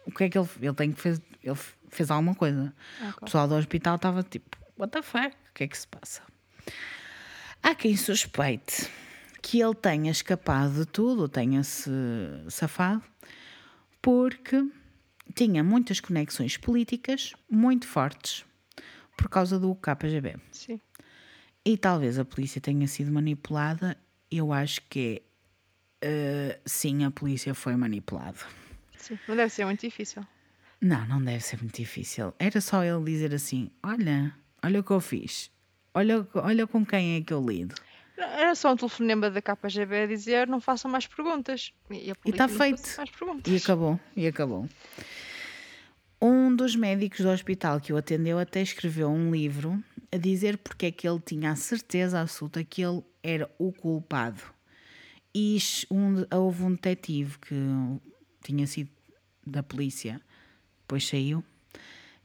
o que é que ele Ele tem que fez, ele fez alguma coisa. O Ok. pessoal do hospital estava tipo, what the fuck? O que é que se passa? Há quem suspeite que ele tenha escapado de tudo, tenha-se safado, porque tinha muitas conexões políticas muito fortes por causa do KGB. Sim. E talvez a polícia tenha sido manipulada. Eu acho que eh, sim, a polícia foi manipulada. Sim. Não deve ser muito difícil. Não, não deve ser muito difícil. Era só ele dizer assim: Olha, olha o que eu fiz. Olha, olha com quem é que eu lido. Era só um telefonema da KGB a dizer não façam mais perguntas. E, está feito. E acabou, e acabou. Um dos médicos do hospital que o atendeu até escreveu um livro a dizer porque é que ele tinha a certeza absoluta que ele era o culpado. E um, houve um detetive que tinha sido da polícia, depois saiu,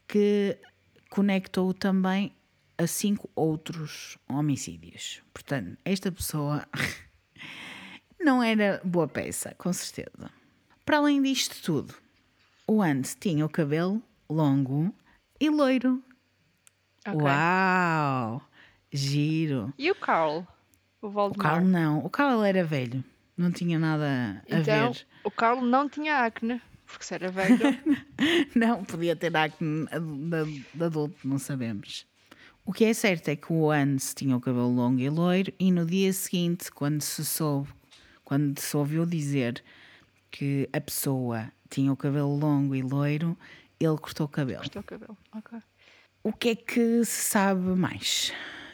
que conectou também a cinco outros homicídios. Portanto, esta pessoa não era boa peça, com certeza. Para além disto tudo, O Hans tinha o cabelo longo e loiro. Ok. Uau! Giro. E o Carl? O O? Carl não. O Carl era velho. Não tinha nada a então, ver. o Carl não tinha acne, porque se era velho. Não, podia ter acne de, adulto, não sabemos. O que é certo é que o Hans tinha o cabelo longo e loiro e no dia seguinte, quando se soube, quando se ouviu dizer que a pessoa tinha o cabelo longo e loiro, ele cortou o cabelo. Cortou o cabelo. Ok. O que é que se sabe mais?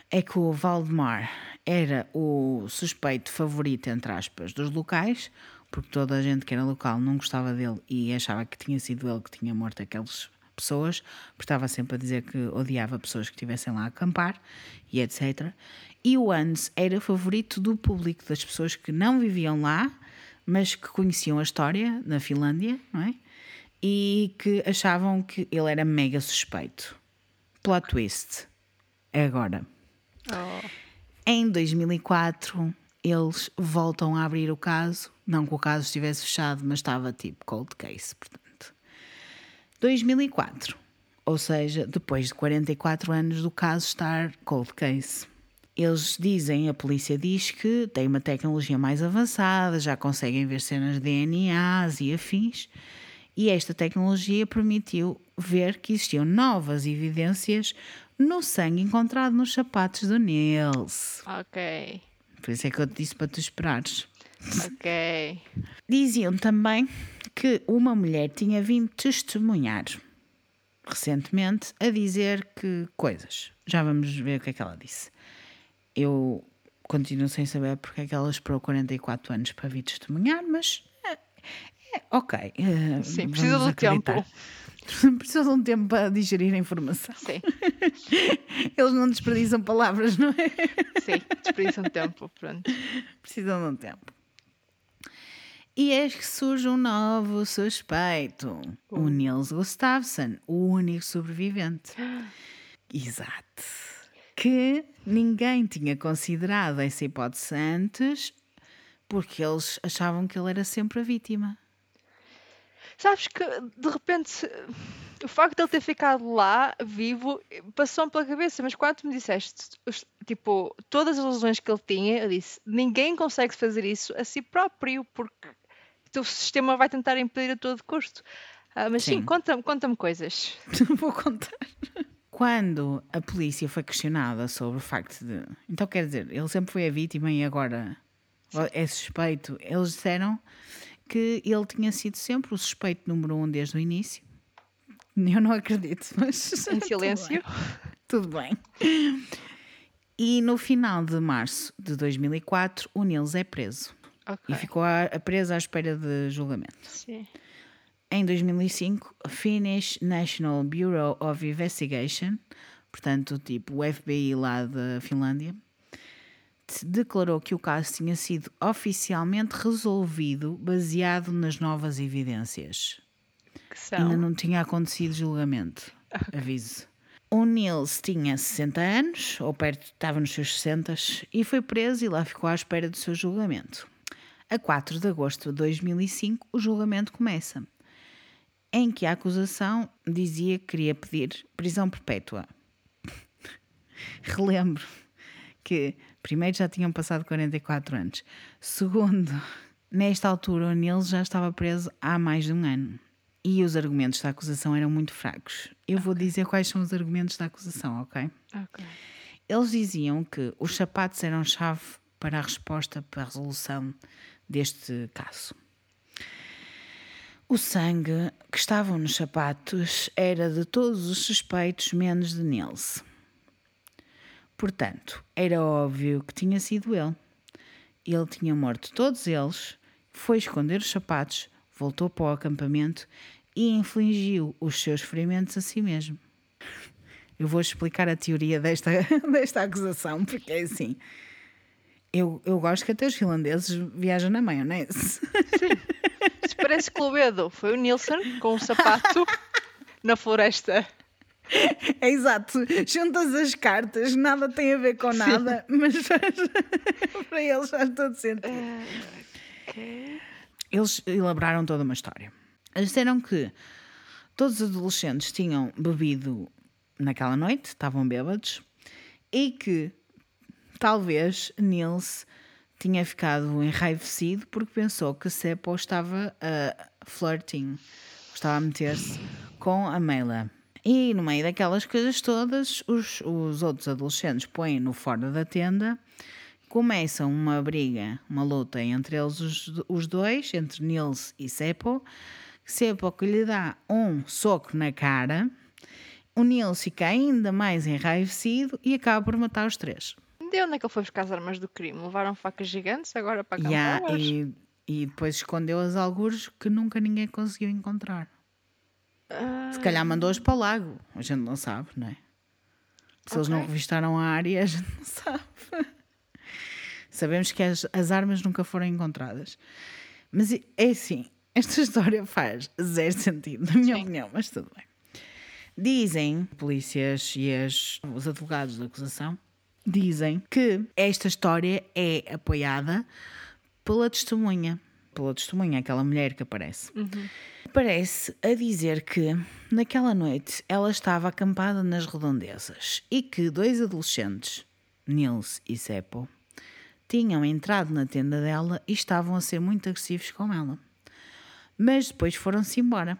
É que o Valdemar era o suspeito favorito, entre aspas, dos locais, porque toda a gente que era local não gostava dele e achava que tinha sido ele que tinha morto aquelas pessoas, porque estava sempre a dizer que odiava pessoas que estivessem lá a acampar e etc. E o Hans era favorito do público, das pessoas que não viviam lá, mas que conheciam a história na Finlândia, não é? E que achavam que ele era mega suspeito. Plot twist. É agora. Oh. Em 2004, eles voltam a abrir o caso. Não que o caso estivesse fechado, mas estava tipo cold case, portanto. 2004. Ou seja, depois de 44 anos do caso estar cold case. Eles dizem, a polícia diz que tem uma tecnologia mais avançada, já conseguem ver cenas de DNAs e afins, e esta tecnologia permitiu ver que existiam novas evidências no sangue encontrado nos sapatos do Nils. Ok. Por isso é que eu te disse para tu esperares. Ok. Diziam também que uma mulher tinha vindo testemunhar recentemente a dizer que coisas. Já vamos ver o que é que ela disse. Eu continuo sem saber porque é que ela esperou 44 anos para vir testemunhar, mas é, é, ok. eh, Sim, precisa do acreditar. tempo. Precisa de um tempo para digerir a informação. Sim, Eles não desperdiçam palavras, não é? sim. Desperdiçam tempo. Pronto. Precisam de um tempo. E eis que surge um novo suspeito, o Nils Gustafsson, o único sobrevivente. Exato. Que ninguém tinha considerado essa hipótese antes, porque eles achavam que ele era sempre a vítima. Sabes que, de repente, o facto de ele ter ficado lá, vivo, passou-me pela cabeça, mas quando me disseste, tipo, todas as lesões que ele tinha, eu disse, ninguém consegue fazer isso a si próprio, porque teu sistema vai tentar impedir a todo custo. Ah, mas sim, Sim. conta-me conta coisas. Vou contar. Quando a polícia foi questionada sobre o facto de. Então, quer dizer, ele sempre foi a vítima e agora é suspeito. Eles disseram que ele tinha sido sempre o suspeito número um desde o início. Eu não acredito, mas. Em tudo silêncio. bem. Tudo bem. E no final de março de 2004, o Nils é preso. Ok. E ficou a- a preso à espera de julgamento. Sim. Em 2005, a Finnish National Bureau of Investigation, portanto, tipo o FBI lá da Finlândia, declarou que o caso tinha sido oficialmente resolvido baseado nas novas evidências. Que são. Ainda não tinha acontecido julgamento. Aviso. O Nils tinha 60 anos, ou perto, estava nos seus 60, e foi preso e lá ficou à espera do seu julgamento. A 4 de agosto de 2005, o julgamento começa, em que a acusação dizia que queria pedir prisão perpétua. Relembro que, primeiro, já tinham passado 44 anos. Segundo, nesta altura, o Nils já estava preso há mais de um ano. E os argumentos da acusação eram muito fracos. Eu vou dizer quais são os argumentos da acusação, ok? Ok. Eles diziam que os sapatos eram chave para a resposta para a resolução deste caso. O sangue que estava nos sapatos era de todos os suspeitos, menos de Nils. Portanto, era óbvio que tinha sido ele. Ele tinha morto todos eles, foi esconder os sapatos, voltou para o acampamento e infligiu os seus ferimentos a si mesmo. Eu vou explicar a teoria desta, desta acusação, porque é assim. Eu, eu gosto que até os finlandeses viajam na maionese. Isso parece que Cluedo foi o Nilsson com um sapato na floresta. É exato. Juntas as cartas, nada tem a ver com nada, mas faz- para eles faz todo sentido. Eles elaboraram toda uma história. Eles disseram que Todos os adolescentes tinham bebido naquela noite, estavam bêbados, e que talvez Nils tinha ficado enraivecido porque pensou que Seppo estava a flirting, estava a meter-se com a Meila. E no meio daquelas coisas todas, os, os outros adolescentes põem-no fora da tenda, começam uma briga, uma luta entre eles os, os dois, entre Nils e Seppo. Seppo que lhe dá um soco na cara, o Nils fica ainda mais enraivecido e acaba por matar os três. De onde é que ele foi buscar as armas do crime? Levaram facas gigantes agora para acampar? Yeah, e, e depois escondeu-as algures que nunca ninguém conseguiu encontrar. Se calhar mandou-as para o lago, a gente não sabe, não é? Se eles não revistaram a área, a gente não sabe. Sabemos que as, as armas nunca foram encontradas. Mas é é assim, esta história faz zero sentido, na minha Sim. opinião, mas tudo bem. Dizem, polícias e as- os advogados da acusação, dizem que esta história é apoiada pela testemunha. Pela testemunha, aquela mulher que aparece. Parece a dizer que naquela noite ela estava acampada nas redondezas e que dois adolescentes, Nils e Seppo, tinham entrado na tenda dela e estavam a ser muito agressivos com ela. Mas depois foram-se embora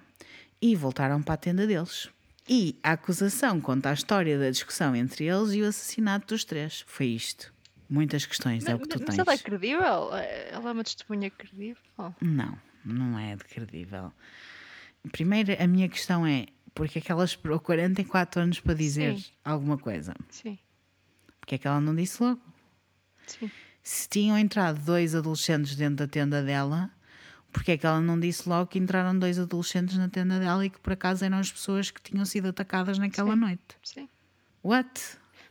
e voltaram para a tenda deles. E a acusação conta a história da discussão entre eles e o assassinato dos três. Foi isto. Muitas questões, é o que tu Mas tens. ela é credível? Ela é uma testemunha credível? Não, não é de credível. Primeiro, a minha questão é: porque é que ela esperou 44 anos para dizer Sim. alguma coisa? Sim, Porque é que ela não disse logo? sim. Se tinham entrado dois adolescentes dentro da tenda dela, porque é que ela não disse logo que entraram dois adolescentes na tenda dela e que por acaso eram as pessoas que tinham sido atacadas naquela Sim. noite? sim. What?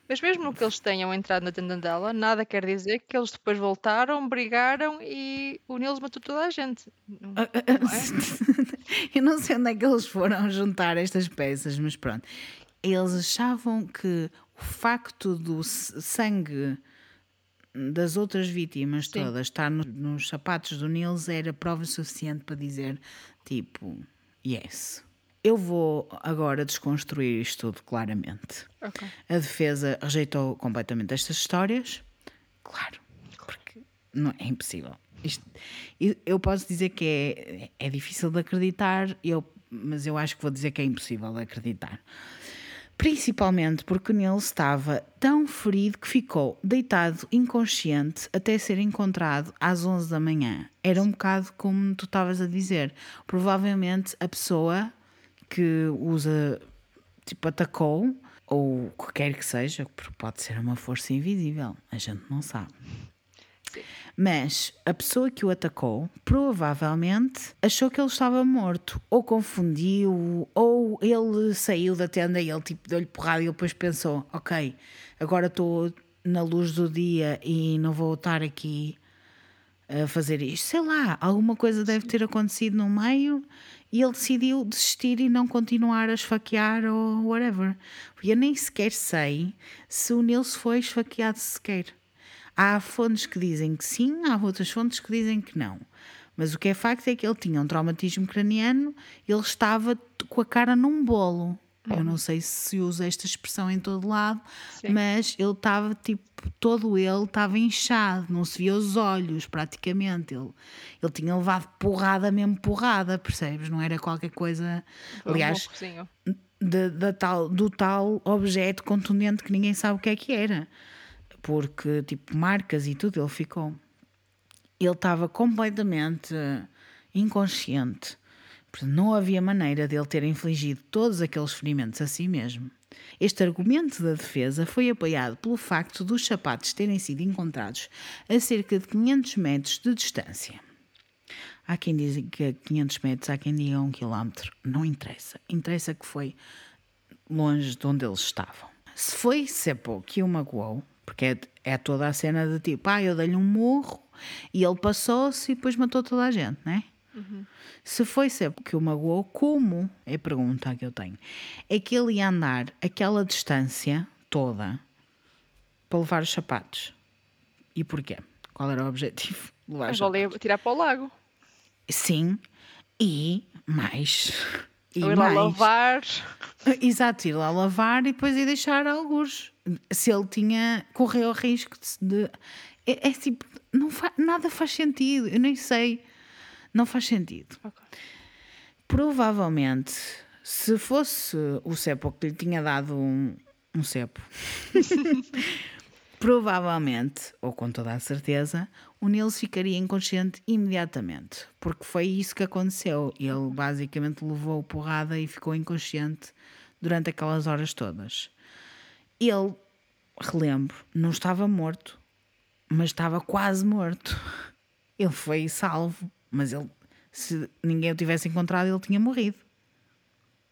Mas mesmo que eles tenham entrado na tenda dela, nada quer dizer que eles depois voltaram, brigaram e o Nils matou toda a gente. Não- não é? Eu não sei onde é que eles foram juntar estas peças, mas pronto. Eles achavam que o facto do sangue das outras vítimas Sim. todas estar no- nos sapatos do Nils era prova suficiente para dizer, tipo, yes. Eu vou agora desconstruir isto tudo claramente. Ok. A defesa rejeitou completamente estas histórias. Claro, porque não é impossível. Isto- eu- eu posso dizer que é, é difícil de acreditar, eu, mas eu acho que vou dizer que é impossível de acreditar. Principalmente porque nele estava tão ferido que ficou deitado inconsciente até ser encontrado às 11 da manhã. Era um bocado como tu estavas a dizer. Provavelmente a pessoa que usa, tipo, atacou, ou o que quer que seja, porque pode ser uma força invisível, a gente não sabe. Mas a pessoa que o atacou provavelmente achou que ele estava morto, ou confundiu, ou ele saiu da tenda e ele tipo deu-lhe porrada e ele depois pensou: Ok, agora estou na luz do dia e não vou estar aqui a fazer isto. Sei lá, alguma coisa deve ter acontecido no meio e ele decidiu desistir e não continuar a esfaquear ou whatever. Eu nem sequer sei se o Nilce foi esfaqueado sequer. Há fontes que dizem que sim, há outras fontes que dizem que não. Mas o que é facto é que ele tinha um traumatismo craniano, ele estava com a cara num bolo. Eu não sei se usa esta expressão em todo lado, Sim. mas ele estava tipo, todo ele estava inchado, não se via os olhos praticamente. Ele, ele tinha levado porrada, mesmo porrada, percebes? Não era qualquer coisa. Aliás, Um de- tal, do tal objeto contundente que ninguém sabe o que é que era. Porque, tipo, marcas e tudo, ele ficou. Ele estava completamente inconsciente. Não havia maneira dele ter infligido todos aqueles ferimentos a si mesmo. Este argumento da defesa foi apoiado pelo facto dos sapatos terem sido encontrados a cerca de 500 metros de distância. Há quem diga que a 500 metros, há quem diga 1 km. Não interessa. Interessa que foi longe de onde eles estavam. Se foi Seppo que o magoou, porque é, é toda a cena de tipo, ah, eu dei-lhe um murro e ele passou-se e depois matou toda a gente, não é? Se foi Seppo que o magoou, como? É a pergunta que eu tenho. É que ele ia andar aquela distância toda para levar os sapatos. E porquê? Qual era o objetivo? Levar os a tirar para o lago. Sim, e mais, E Ou ir lá lavar. Exato, ir lá lavar e depois ir deixar alguns. Se ele tinha. correu o risco de. É, é tipo. Não fa, nada faz sentido. Eu nem sei. Não faz sentido. Okay. Provavelmente, se fosse o cepo que lhe tinha dado um, um cepo, provavelmente, ou com toda a certeza, o Nils ficaria inconsciente imediatamente, porque foi isso que aconteceu. Ele basicamente levou porrada e ficou inconsciente durante aquelas horas todas. Ele, relembro, não estava morto, mas estava quase morto. Ele foi salvo, mas ele, se ninguém o tivesse encontrado, ele tinha morrido.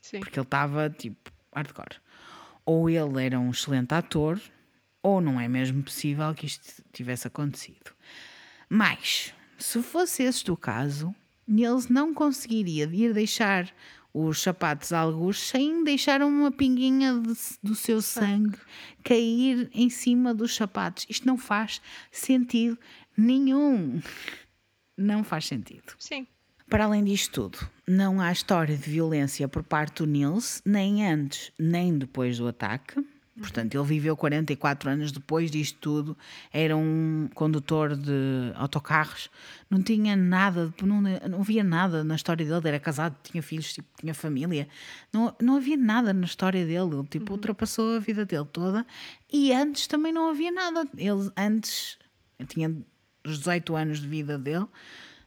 Sim. Porque ele estava tipo hardcore. Ou ele era um excelente ator, ou não é mesmo possível que isto tivesse acontecido. Mas, se fosse este o caso, Nils não conseguiria ir deixar os sapatos alguns sem deixar uma pinguinha de, do seu sangue cair em cima dos sapatos. Isto não faz sentido nenhum. Não faz sentido. Sim. Para além disto tudo, não há história de violência por parte do Nils, nem antes nem depois do ataque. Portanto, ele viveu 44 anos depois disto tudo, era um condutor de autocarros, não tinha nada, não, não havia nada na história dele, era casado, tinha filhos, tipo, tinha família, não, não havia nada na história dele, ele tipo, uhum. ultrapassou a vida dele toda e antes também não havia nada. Ele antes, tinha os 18 anos de vida dele,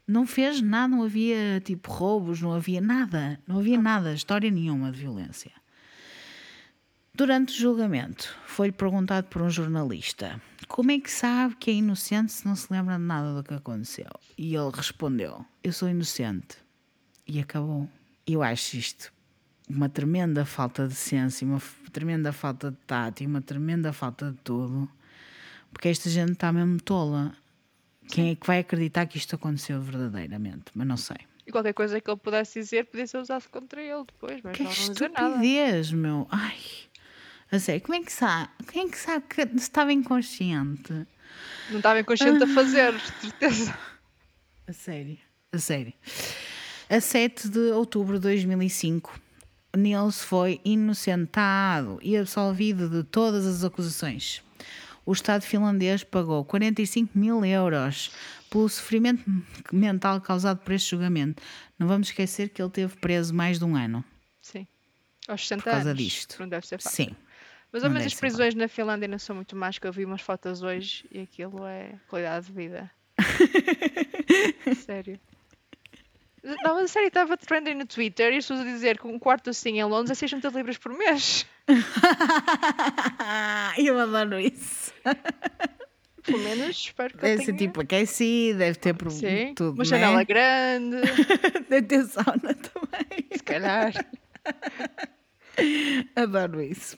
não fez nada, não havia tipo roubos, não havia nada, não havia nada, história nenhuma de violência. Durante o julgamento, foi-lhe perguntado por um jornalista como é que sabe que é inocente se não se lembra de nada do que aconteceu. E ele respondeu: Eu sou inocente. E acabou. Eu acho isto uma tremenda falta de senso, uma tremenda falta de tato e uma tremenda falta de tudo. Porque esta gente está mesmo tola. Quem é que vai acreditar que isto aconteceu verdadeiramente? Mas não sei. E qualquer coisa que ele pudesse dizer podia ser usado contra ele depois, mas que não, não dizer nada. meu. Ai. A sério, como é que sabe? Quem é que sabe que estava inconsciente? Não estava inconsciente ah. a fazer, certeza. A sério, a sério. A 7 de outubro de 2005, Nils foi inocentado e absolvido de todas as acusações. O Estado finlandês pagou 45 mil euros pelo sofrimento mental causado por este julgamento. Não vamos esquecer que ele teve preso mais de um ano. Sim. Aos 60 por causa anos. disto. Não deve ser fácil. Sim. Mas ao menos as prisões na Finlândia não são muito mais que eu vi umas fotos hoje e aquilo é qualidade de vida. sério. Não, mas a sério, estava trending no Twitter e as pessoas a dizer que um quarto assim em Londres é 600 libras por mês. eu adoro isso. Pelo menos espero que Deve ser tenha... tipo aquecido, deve ter por Sim, tudo. Uma janela né? grande. deve ter sauna também. Se calhar. Adoro isso.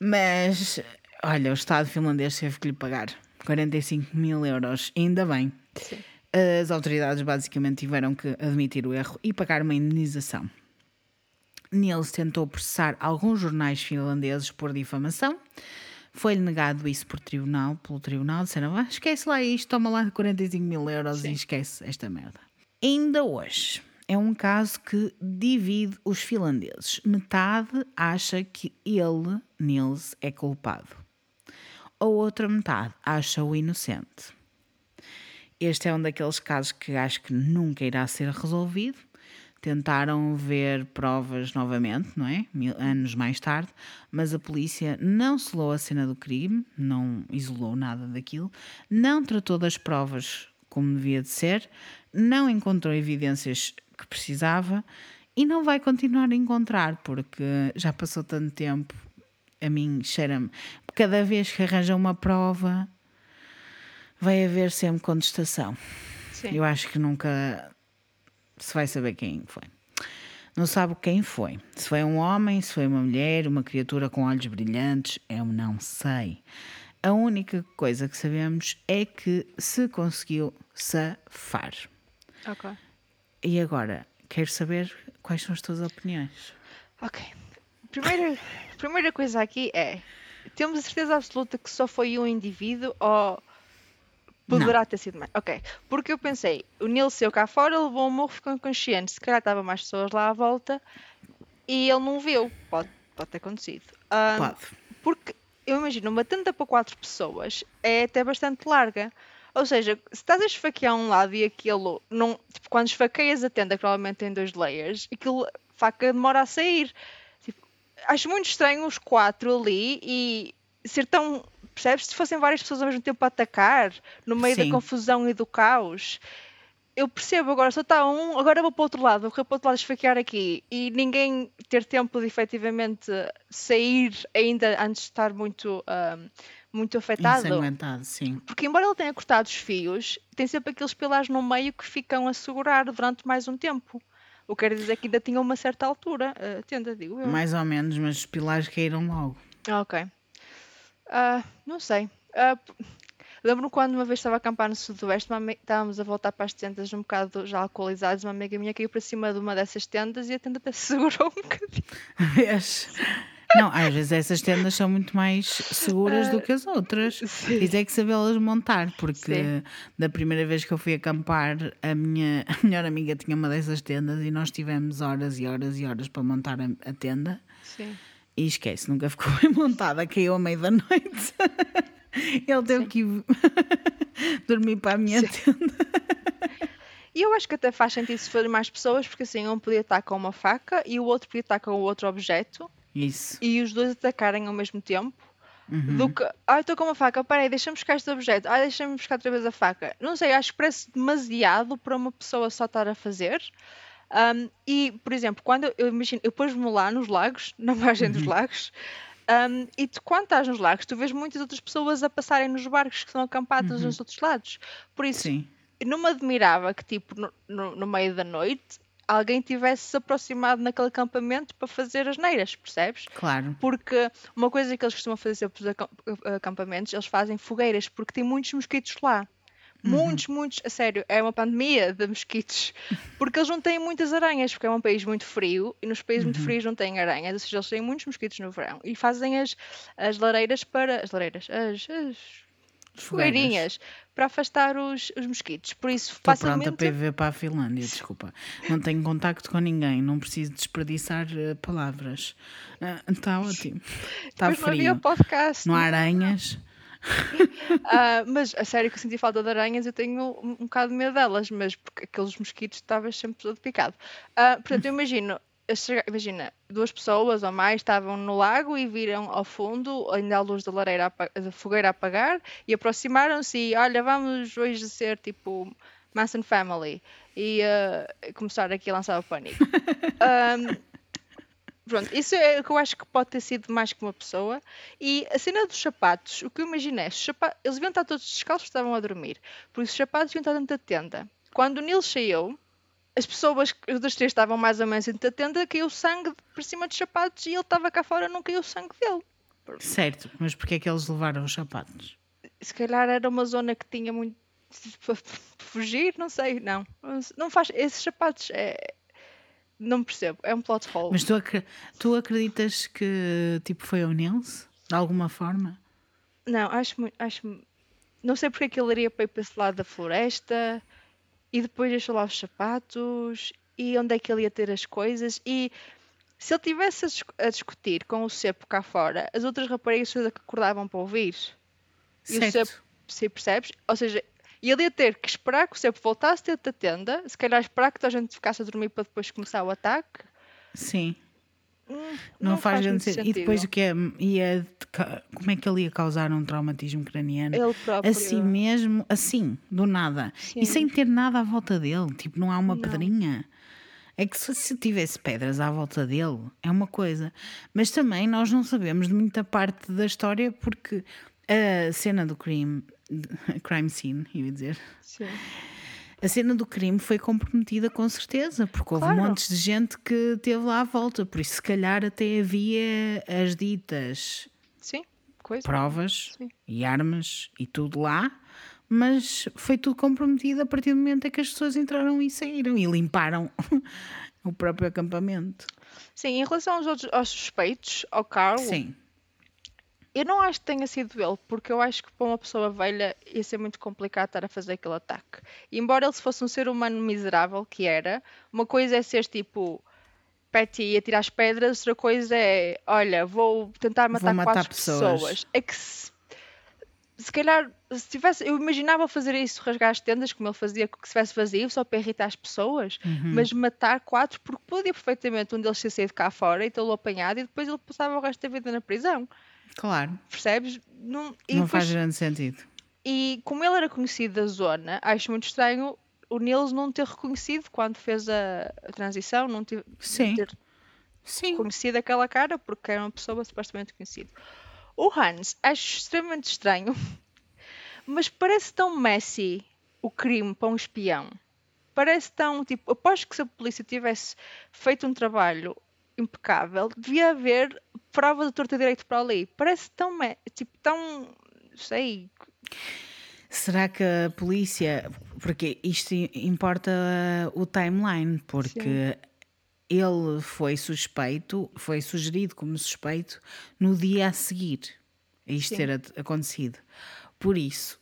Mas, olha, o Estado finlandês teve que lhe pagar 45 mil euros, ainda bem. Sim. As autoridades basicamente tiveram que admitir o erro e pagar uma indenização. Niels tentou processar alguns jornais finlandeses por difamação. Foi-lhe negado isso por tribunal, pelo tribunal. Disseram: ah, esquece lá isto, toma lá 45 mil euros Sim. e esquece esta merda. Ainda hoje, é um caso que divide os finlandeses. Metade acha que ele, Nils, é culpado. A outra metade acha-o inocente. Este é um daqueles casos que acho que nunca irá ser resolvido. Tentaram ver provas novamente, não é? Anos mais tarde, mas a polícia não selou a cena do crime, não isolou nada daquilo, não tratou das provas como devia de ser, não encontrou evidências que precisava e não vai continuar a encontrar porque já passou tanto tempo. A mim cheira-me. Cada vez que arranja uma prova, vai haver sempre contestação. Sim. Eu acho que nunca se vai saber quem foi. Não sabe quem foi. Se foi um homem, se foi uma mulher, uma criatura com olhos brilhantes, eu não sei. A única coisa que sabemos é que se conseguiu safar. Ok. E agora, quero saber quais são as tuas opiniões. Ok. Primeira, primeira coisa aqui é: temos a certeza absoluta que só foi um indivíduo ou Poderá ter sido mais. Ok. Porque eu pensei, o Neil saiu cá fora, levou um morro, ficou inconsciente. Se calhar estava mais pessoas lá à volta e ele não viu. Pode, pode ter acontecido. Um, Pode. Porque eu imagino, uma tenda para quatro pessoas é até bastante larga. Ou seja, se estás a esfaquear um lado e aquilo não. Tipo, quando esfaqueias a tenda, que provavelmente tem dois layers, aquilo faca demora a sair. Tipo, acho muito estranho os quatro ali e ser tão. Percebes? Se fossem várias pessoas ao mesmo tempo a atacar, no meio da Sim. confusão e do caos. Eu percebo agora, só está um, agora vou para o outro lado, vou para o outro lado esfaquear aqui e ninguém ter tempo de efetivamente sair ainda antes de estar muito, ahm, muito afetado. Ensanguentado, sim. Porque embora ele tenha cortado os fios, tem sempre aqueles pilares no meio que ficam a segurar durante mais um tempo. O que quer dizer que ainda tinha uma certa altura. a tenda, digo eu. Mais ou menos, mas os pilares caíram logo. Ah, ok. Ah, não sei. Ah, p- Lembro-me quando uma vez estava a acampar no sudoeste, estávamos a voltar para as tendas um bocado já alcoolizados, uma amiga minha caiu para cima de uma dessas tendas e a tenda até se segurou um bocadinho. Vês? Não, às vezes essas tendas são muito mais seguras do que as outras. sim. Tens é que sabê-las montar, porque Sim. da primeira vez que eu fui acampar, a minha a melhor amiga tinha uma dessas tendas e nós tivemos horas e horas e horas para montar a, a tenda. Sim. E esquece, nunca ficou bem montada, caiu à meia da noite. Ele teve que ir dormir para a minha tenda. E eu acho que até faz sentido se forem mais pessoas, porque assim um podia estar com uma faca e o outro podia estar com outro objeto Isso. e os dois atacarem ao mesmo tempo. Uhum. Do que, ah, estou com uma faca, peraí, deixa-me buscar este objeto, ah, deixa-me buscar outra vez a faca. Não sei, acho que parece demasiado para uma pessoa só estar a fazer. Um, e, por exemplo, quando eu, imagino, eu pus-me lá nos lagos, na margem Uhum. dos lagos, um, e tu, quando estás nos lagos, tu vês muitas outras pessoas a passarem nos barcos que estão acampados nos outros lados. Por isso, Uhum. Sim. não me admirava que, tipo, no, no- no meio da noite, alguém tivesse se aproximado naquele acampamento para fazer as neiras, percebes? Claro. Porque uma coisa que eles costumam fazer sempre nos acam- acampamentos, eles fazem fogueiras, porque tem muitos mosquitos lá. Muitos, muitos, a sério, é uma pandemia de mosquitos. Porque eles não têm muitas aranhas, porque é um país muito frio e nos países muito frios não têm aranhas, ou seja, eles têm muitos mosquitos no verão. E fazem as, as lareiras para. As lareiras, as, as fogueirinhas para afastar os, os mosquitos. Por isso, Estou pronta facilmente. para ir ver para a Finlândia, desculpa. Não tenho contacto com ninguém, não preciso desperdiçar eh, palavras. Está ótimo. Está Depois não frio. podcast. Não há aranhas. Ah, mas a sério que eu senti falta de aranhas, eu tenho um, um bocado de medo delas, mas porque aqueles mosquitos estavas sempre todo picado. Ah, portanto, eu imagino, eu chega- imagina, duas pessoas ou mais estavam no lago e viram ao fundo, ainda a luz da lareira, da fogueira a apagar, e aproximaram-se e, olha, vamos hoje ser tipo Manson Family, e ah, começar aqui a lançar o pânico. Ahm, Pronto, isso é o que eu acho que pode ter sido mais que uma pessoa. E a cena dos sapatos, o que eu imaginei, eles deviam estar todos descalços, estavam a dormir. Por isso os sapatos deviam estar dentro da tenda. Quando o Nilo saiu, as pessoas, os dos três estavam mais ou menos dentro da tenda, caiu sangue por cima dos sapatos e ele estava cá fora, não caiu sangue dele. Certo, mas porquê é que eles levaram os sapatos? Se calhar era uma zona que tinha muito para fugir, não sei, não. Não faz, esses sapatos é. Não percebo, é um plot hole. Mas tu, acre- tu acreditas que tipo foi o Nils? De alguma forma? Não, acho muito. Acho... Não sei porque é que ele iria para ir para esse lado da floresta e depois deixou lá os sapatos e onde é que ele ia ter as coisas. E se ele tivesse a, dis- a discutir com o cepo cá fora, as outras raparigas acordavam para ouvir. E o Certo. cepo, se percebes? Ou seja, ele ia ter que esperar que o cepo voltasse dentro da tenda, se calhar esperar que toda a gente ficasse a dormir para depois começar o ataque. Sim. Hum, Não, faz, grande muito sentido. E depois o que é? Ia ca- como é que ele ia causar um traumatismo craniano? Ele próprio. Assim mesmo, assim, do nada. E Sim. sem ter nada à volta dele. Tipo, não há uma pedrinha. É que se, se tivesse pedras à volta dele, é uma coisa. Mas também nós não sabemos de muita parte da história porque a cena do crime, crime scene, ia dizer, Sim. A cena do crime foi comprometida com certeza, porque houve Claro. montes de gente que esteve lá à volta, por isso se calhar até havia as ditas Sim, coisa. provas Sim. e armas e tudo lá, mas foi tudo comprometido a partir do momento em que as pessoas entraram e saíram e limparam o próprio acampamento. Sim, em relação aos, outros, aos suspeitos, ao Carl, Sim, Eu não acho que tenha sido ele, porque eu acho que para uma pessoa velha ia ser muito complicado estar a fazer aquele ataque. E embora ele fosse um ser humano miserável, que era, uma coisa é ser tipo Petty e tirar as pedras, outra coisa é, olha, vou tentar matar, matar quatro pessoas. pessoas. É que se, se calhar, se tivesse, eu imaginava fazer isso, rasgar as tendas, como ele fazia, que se tivesse vazio, só para irritar as pessoas, Uhum. mas matar quatro, porque podia perfeitamente um deles ter saído cá fora e tê-lo apanhado e depois ele passava o resto da vida na prisão. Claro, Percebes? Não, e, não depois- faz grande sentido. e como ele era conhecido da zona, acho muito estranho o Nils não ter reconhecido quando fez a, a transição, não ter, Sim. ter Sim. conhecido aquela cara porque era uma pessoa supostamente conhecida. O Hans acho extremamente estranho, mas parece tão messy o crime para um espião. Parece tão tipo, aposto que se a polícia tivesse feito um trabalho impecável, devia haver prova de torta direito para ali. Parece tão tipo tão sei, Será que a polícia. Porque isto importa o timeline, porque ele foi suspeito, foi sugerido como suspeito no dia a seguir a isto Sim. ter acontecido. Por isso,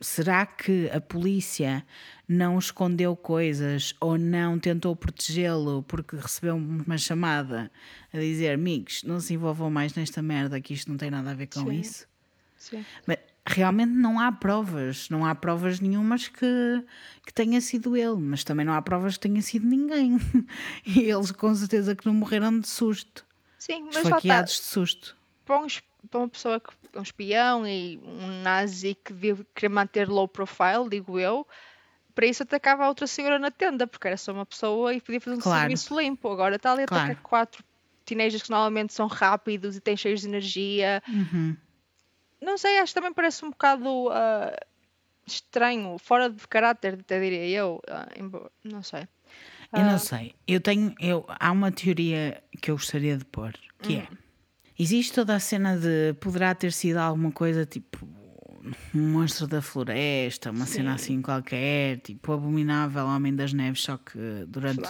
será que a polícia não escondeu coisas ou não tentou protegê-lo porque recebeu uma chamada a dizer: amigos, não se envolvam mais nesta merda, que isto não tem nada a ver com Sim. isso? sim. Mas realmente não há provas, não há provas nenhumas que, que tenha sido ele, mas também não há provas que tenha sido ninguém. E eles com certeza que não morreram de susto, Sim, mas esfaqueados de susto. para, para uma pessoa que um espião e um nazi que devia querer manter low profile, digo eu, para isso atacava a outra senhora na tenda, porque era só uma pessoa e podia fazer um Claro. serviço limpo. Agora está ali a atacar Claro. quatro teenagers que normalmente são rápidos e têm cheios de energia. Uhum. Não sei, acho que também parece um bocado ah, estranho, fora de caráter, até diria eu. ah, não sei. Eu Ah. não sei. Eu tenho. Eu, há uma teoria que eu gostaria de pôr, que é. Existe toda a cena de poderá ter sido alguma coisa tipo um monstro da floresta, uma cena assim qualquer, tipo abominável Homem das Neves, só que durante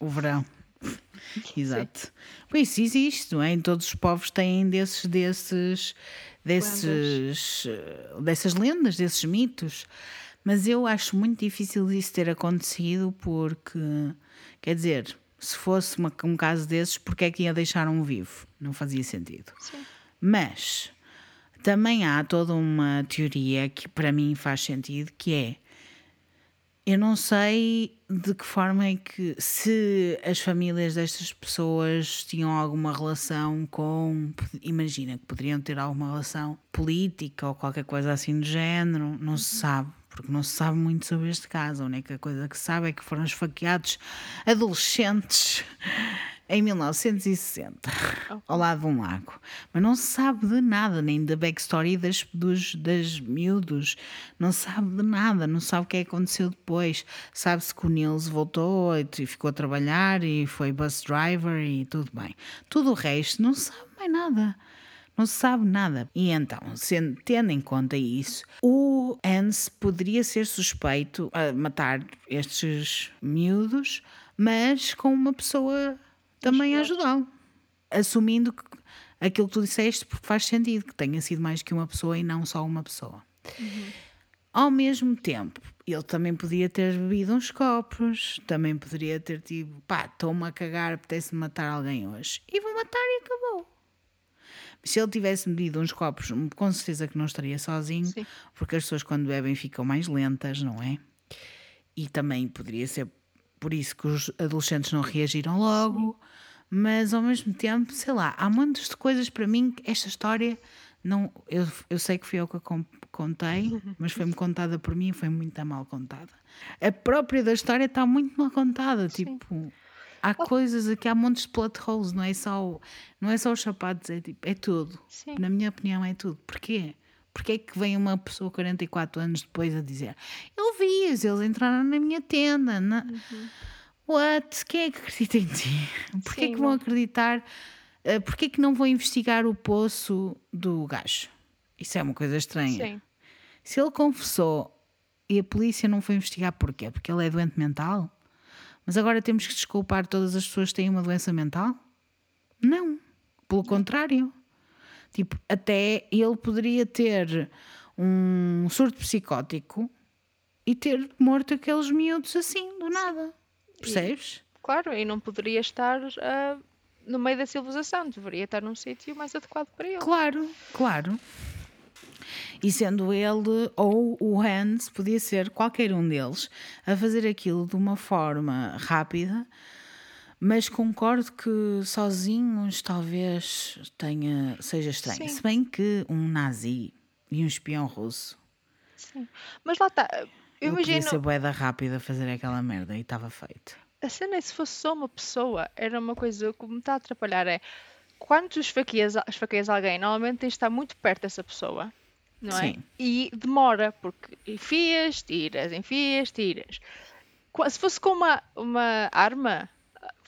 o verão. Exato. Pois isso existe, não é? Em todos os povos têm desses, desses, desses, eh, dessas lendas, desses mitos. Mas eu acho muito difícil isso ter acontecido porque, quer dizer, se fosse uma- um caso desses, porque é que ia deixar um vivo? Não fazia sentido. Sim. Mas também há toda uma teoria que para mim faz sentido, que é eu não sei de que forma é que se as famílias destas pessoas tinham alguma relação com, imagina que poderiam ter alguma relação política ou qualquer coisa assim do género, não se sabe, porque não se sabe muito sobre este caso. A única coisa que se sabe é que foram esfaqueados adolescentes em 1960, ao lado de um lago. Mas não se sabe de nada, nem da backstory das, dos, das miúdos. Não se sabe de nada, não sabe o que é que aconteceu depois. Sabe-se que o Nils voltou e ficou a trabalhar e foi bus driver e tudo bem. Tudo o resto não se sabe mais nada. Não se sabe nada. E então, sendo, tendo em conta isso, o Hans poderia ser suspeito a matar estes miúdos, mas com uma pessoa também a ajudá-lo. Assumindo que aquilo que tu disseste faz sentido, que tenha sido mais que uma pessoa e não só uma pessoa. Ao mesmo tempo, ele também podia ter bebido uns copos, também poderia ter tipo, pá, estou-me a cagar, apetece matar alguém hoje. E vou matar e acabou. Se ele tivesse bebido uns copos, com certeza que não estaria sozinho, Sim. porque as pessoas quando bebem ficam mais lentas, não é? E também poderia ser por isso que os adolescentes não reagiram logo, mas ao mesmo tempo, sei lá, há montes de coisas para mim que esta história não. Eu, eu sei que fui eu que a contei, mas foi-me contada por mim e foi muito mal contada. A própria da história está muito mal contada, tipo. Há coisas aqui, há montes de plot holes, não é só, não é só os sapatos, é, tipo, é tudo. Sim. Na minha opinião, é tudo. Porquê? Porquê é que vem uma pessoa 44 anos depois a dizer eu vi-os, eles entraram na minha tenda. Na... What? Quem é que acredita em ti? Porquê é Sim, que vão não- acreditar? Uh, Porquê é que não vão investigar o poço do gajo? Isso é uma coisa estranha. Sim. Se ele confessou e a polícia não foi investigar porquê? Porque ele é doente mental? Mas agora temos que desculpar todas as pessoas que têm uma doença mental? Não. Pelo contrário. Tipo, até ele poderia ter um surto psicótico e ter morto aqueles miúdos assim, do nada. Percebes? Claro, e não poderia estar ah, no meio da civilização, deveria estar num sítio mais adequado para ele. Claro, claro. E sendo ele ou o Hans, podia ser qualquer um deles, a fazer aquilo de uma forma rápida, mas concordo que sozinhos talvez tenha, seja estranho. Sim. Se bem que um nazi e um espião russo, Sim. Mas lá está, eu eu podia imagino, ser boeda rápida a fazer aquela merda e estava feito. a cena é se fosse só uma pessoa, era uma coisa que me está a atrapalhar é quando tu esfaqueias, esfaqueias alguém, normalmente tens de estar muito perto dessa pessoa, não é? Sim. E demora, porque enfias, tiras, enfias, tiras. Se fosse com uma, uma arma,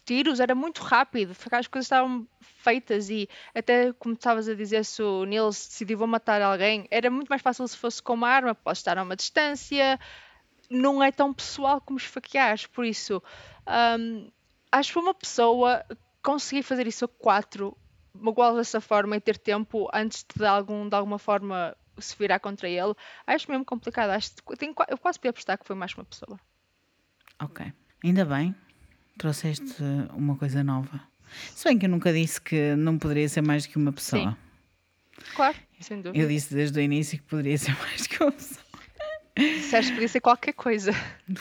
tiros era muito rápido, as coisas estavam feitas e até como estavas a dizer, se o Nils decidiu vou matar alguém, era muito mais fácil se fosse com uma arma, podes estar a uma distância, não é tão pessoal como esfaqueares, por isso hum, acho que uma pessoa conseguir fazer isso a quatro, magoá-lo dessa forma e ter tempo antes de, algum, de alguma forma se virar contra ele, acho mesmo complicado. Acho, tenho, eu quase podia apostar que foi mais uma pessoa. Ok. Ainda bem, trouxeste uma coisa nova. Se bem que eu nunca disse que não poderia ser mais que uma pessoa. Claro, sem dúvida. Eu disse desde o início que poderia ser mais que uma pessoa. Disseste que podia ser qualquer coisa.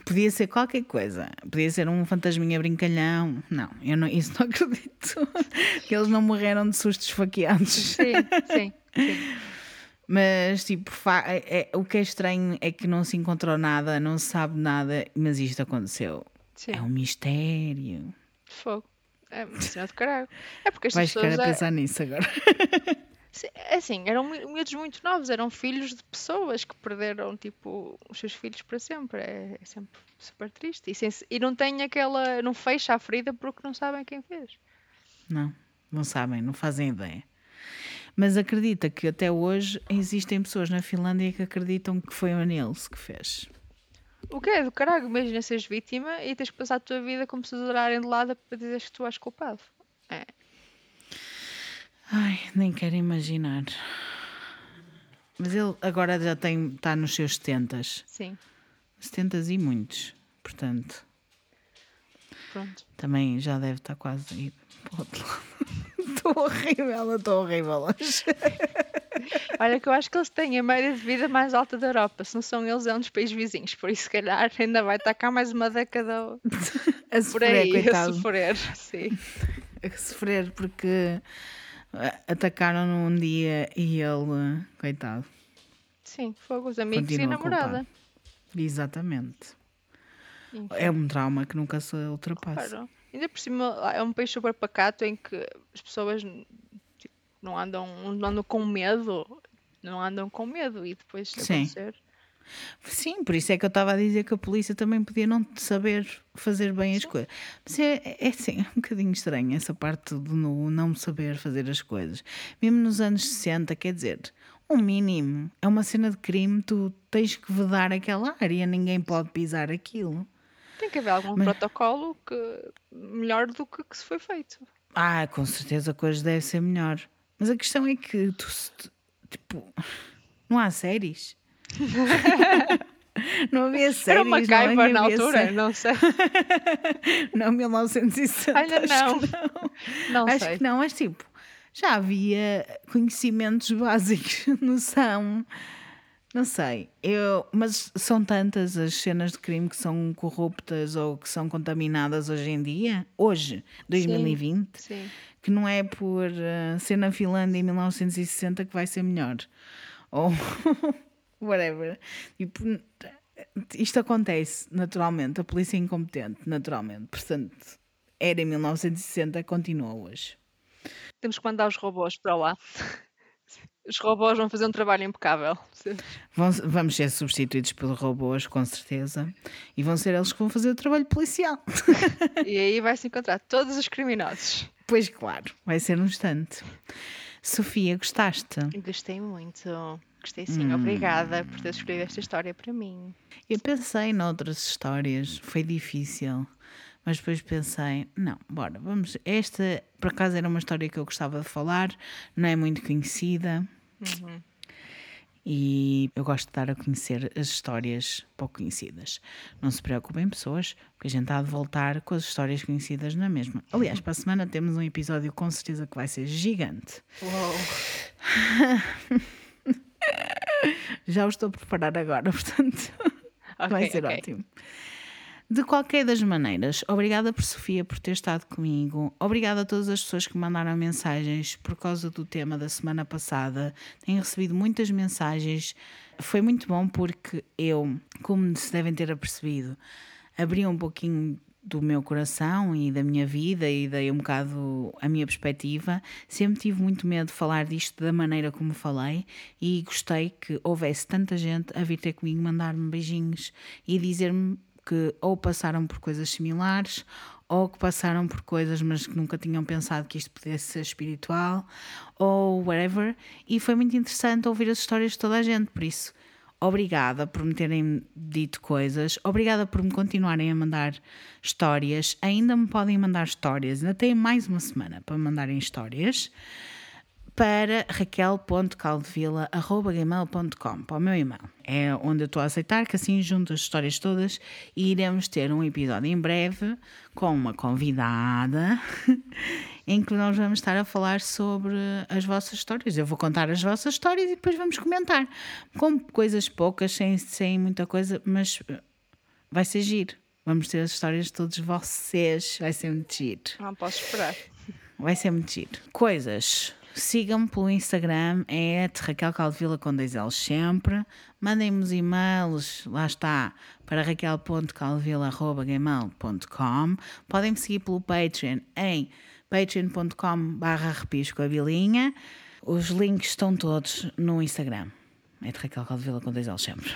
Podia ser qualquer coisa. Podia ser um fantasminha brincalhão. Não, eu não, isso não acredito. que eles não morreram de sustos esfaqueados. Sim, sim, sim. Mas, tipo, é- é- o que é estranho é que não se encontrou nada, não se sabe nada, mas isto aconteceu. sim. É um mistério. Fogo. É uma cena de caralho. É porque estas Vais ficar pessoas. a é- pensar nisso agora. É assim, eram mi- miúdos muito novos, eram filhos de pessoas que perderam, tipo, os seus filhos para sempre. É, é sempre super triste. E, sem- e não tem aquela. Não fecha a ferida porque não sabem quem fez. Não, não sabem, não fazem ideia. Mas acredita que até hoje existem pessoas na Finlândia que acreditam que foi o Nils que fez. O que é do caralho? Imagina seres vítima e tens que passar a tua vida como se adorarem de lado para dizeres que tu és culpado. É. Ai, nem quero imaginar. Mas ele agora já tem, está nos seus 70. Sim, 70 e muitos. Portanto, pronto. também já deve estar quase a ir para o outro lado. Estou horrível, estou horrível hoje. Olha que eu acho que eles têm a média de vida mais alta da Europa. Se não são eles, é um dos países vizinhos. Por isso, se calhar, ainda vai estar cá mais uma década A por sofrer, aí a coitado. sofrer. Sim. A sofrer porque atacaram-no um dia e ele, coitado. Sim, fogo, os amigos e a Continua namorada. culpado. Exatamente. Enfim, É um trauma que nunca se ultrapassa. claro. Ainda por cima, é um país super pacato em que as pessoas tipo, não, andam, não andam com medo. Não andam com medo e depois de Sim. acontecer. Sim, por isso é que eu estava a dizer que a polícia também podia não saber fazer bem as coisas. Mas é, é assim, é um bocadinho estranho essa parte no- não saber fazer as coisas. Mesmo nos anos 60, quer dizer, um mínimo. É uma cena de crime, tu tens que vedar aquela área, ninguém pode pisar aquilo. Tem que haver algum protocolo que melhor do que, que se foi feito. Ah, com certeza que hoje deve ser melhor. Mas a questão é que tu, se- tipo, não há séries. não havia séries. Era uma que na altura, sé- não sei. Não, 1960. Ainda acho não. que não. Não acho sei. que não, mas tipo, já havia conhecimentos básicos, noção. Não sei, eu, mas são tantas as cenas de crime que são corruptas ou que são contaminadas hoje em dia, hoje, 2020, Sim. que não é por eh, ser na Finlândia em 1960 que vai ser melhor. Ou whatever. Tipo, isto acontece naturalmente, a polícia é incompetente, naturalmente. Portanto, era em 1960, continua hoje. Temos que mandar os robôs para lá. Os robôs vão fazer um trabalho impecável. Vão- vamos ser substituídos por robôs, com certeza, e vão ser eles que vão fazer o trabalho policial. E aí vai-se encontrar todos os criminosos. Pois claro, vai ser um instante. Sofia, gostaste? Gostei muito. Gostei sim. Obrigada por ter escolhido esta história para mim. Eu pensei noutras histórias, foi difícil, Mas depois pensei, não, bora, vamos. Esta, por acaso, era uma história que eu gostava de falar, não é muito conhecida. Uhum. E eu gosto de dar a conhecer as histórias pouco conhecidas. Não se preocupem, pessoas, porque a gente há de voltar com as histórias conhecidas na mesma. Aliás, para a semana temos um episódio com certeza que vai ser gigante. Uou. Já o estou a preparar agora, portanto, vai Ok, ser ok. ótimo. De qualquer das maneiras, obrigada por Sofia por ter estado comigo. Obrigada a todas as pessoas que mandaram mensagens por causa do tema da semana passada. Tenho recebido muitas mensagens. Foi muito bom porque eu, como se devem ter apercebido, abri um pouquinho do meu coração e da minha vida e dei um bocado a minha perspectiva. Sempre tive muito medo de falar disto da maneira como falei e gostei que houvesse tanta gente a vir ter comigo, mandar-me beijinhos e dizer-me que ou passaram por coisas similares ou que passaram por coisas mas que nunca tinham pensado que isto pudesse ser espiritual ou whatever. E foi muito interessante ouvir as histórias de toda a gente por isso obrigada por me terem dito coisas obrigada por me continuarem a mandar histórias. Ainda me podem mandar histórias ainda têm mais uma semana para me mandarem histórias para raquel.caldevila.gmail.com para o meu e-mail. É onde eu estou a aceitar que assim junto as histórias todas e iremos ter um episódio em breve com uma convidada em que nós vamos estar a falar sobre as vossas histórias. Eu vou contar as vossas histórias e depois vamos comentar. Com coisas poucas, sem, sem muita coisa, mas eh, vai ser giro. Vamos ter as histórias de todos vocês. Vai ser muito giro. Não posso esperar. Vai ser muito giro. Coisas. Sigam-me pelo Instagram, é Raquel Caldevila com dois L's sempre. Mandem-me os e-mails, lá está, para raquel.caldevila.gmail.com. Podem me seguir pelo Patreon em patreon.com repisco a bilinha. Os links estão todos no Instagram. É de Raquel Caldevila com dois L's sempre.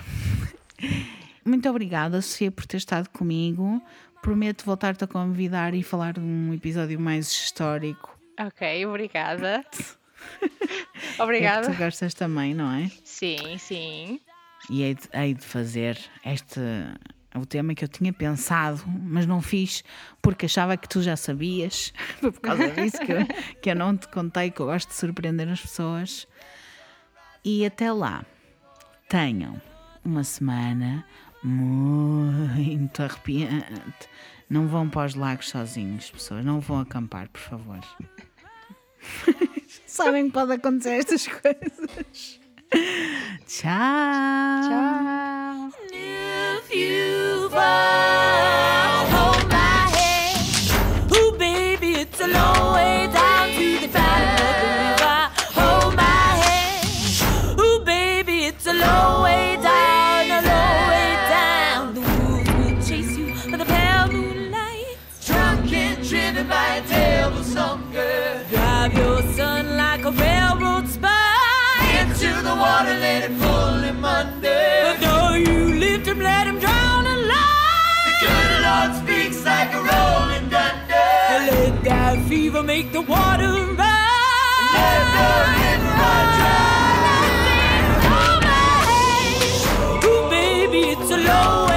Muito obrigada, Sofia, por ter estado comigo. Prometo voltar-te a convidar e falar de um episódio mais histórico. Ok, obrigada. É obrigada. tu gostas também, não é? Sim, sim. E hei de, hei de fazer este. O tema que eu tinha pensado, mas não fiz porque achava que tu já sabias. Foi por causa disso que eu, que eu não te contei, que eu gosto de surpreender as pessoas. E até lá, tenham uma semana muito arrepiante. Não vão para os lagos sozinhos, pessoas. Não vão acampar, por favor. Sabem que pode acontecer estas coisas. Tchau. Tchau. Yellow fever make the water run. Never in my baby, it's a low.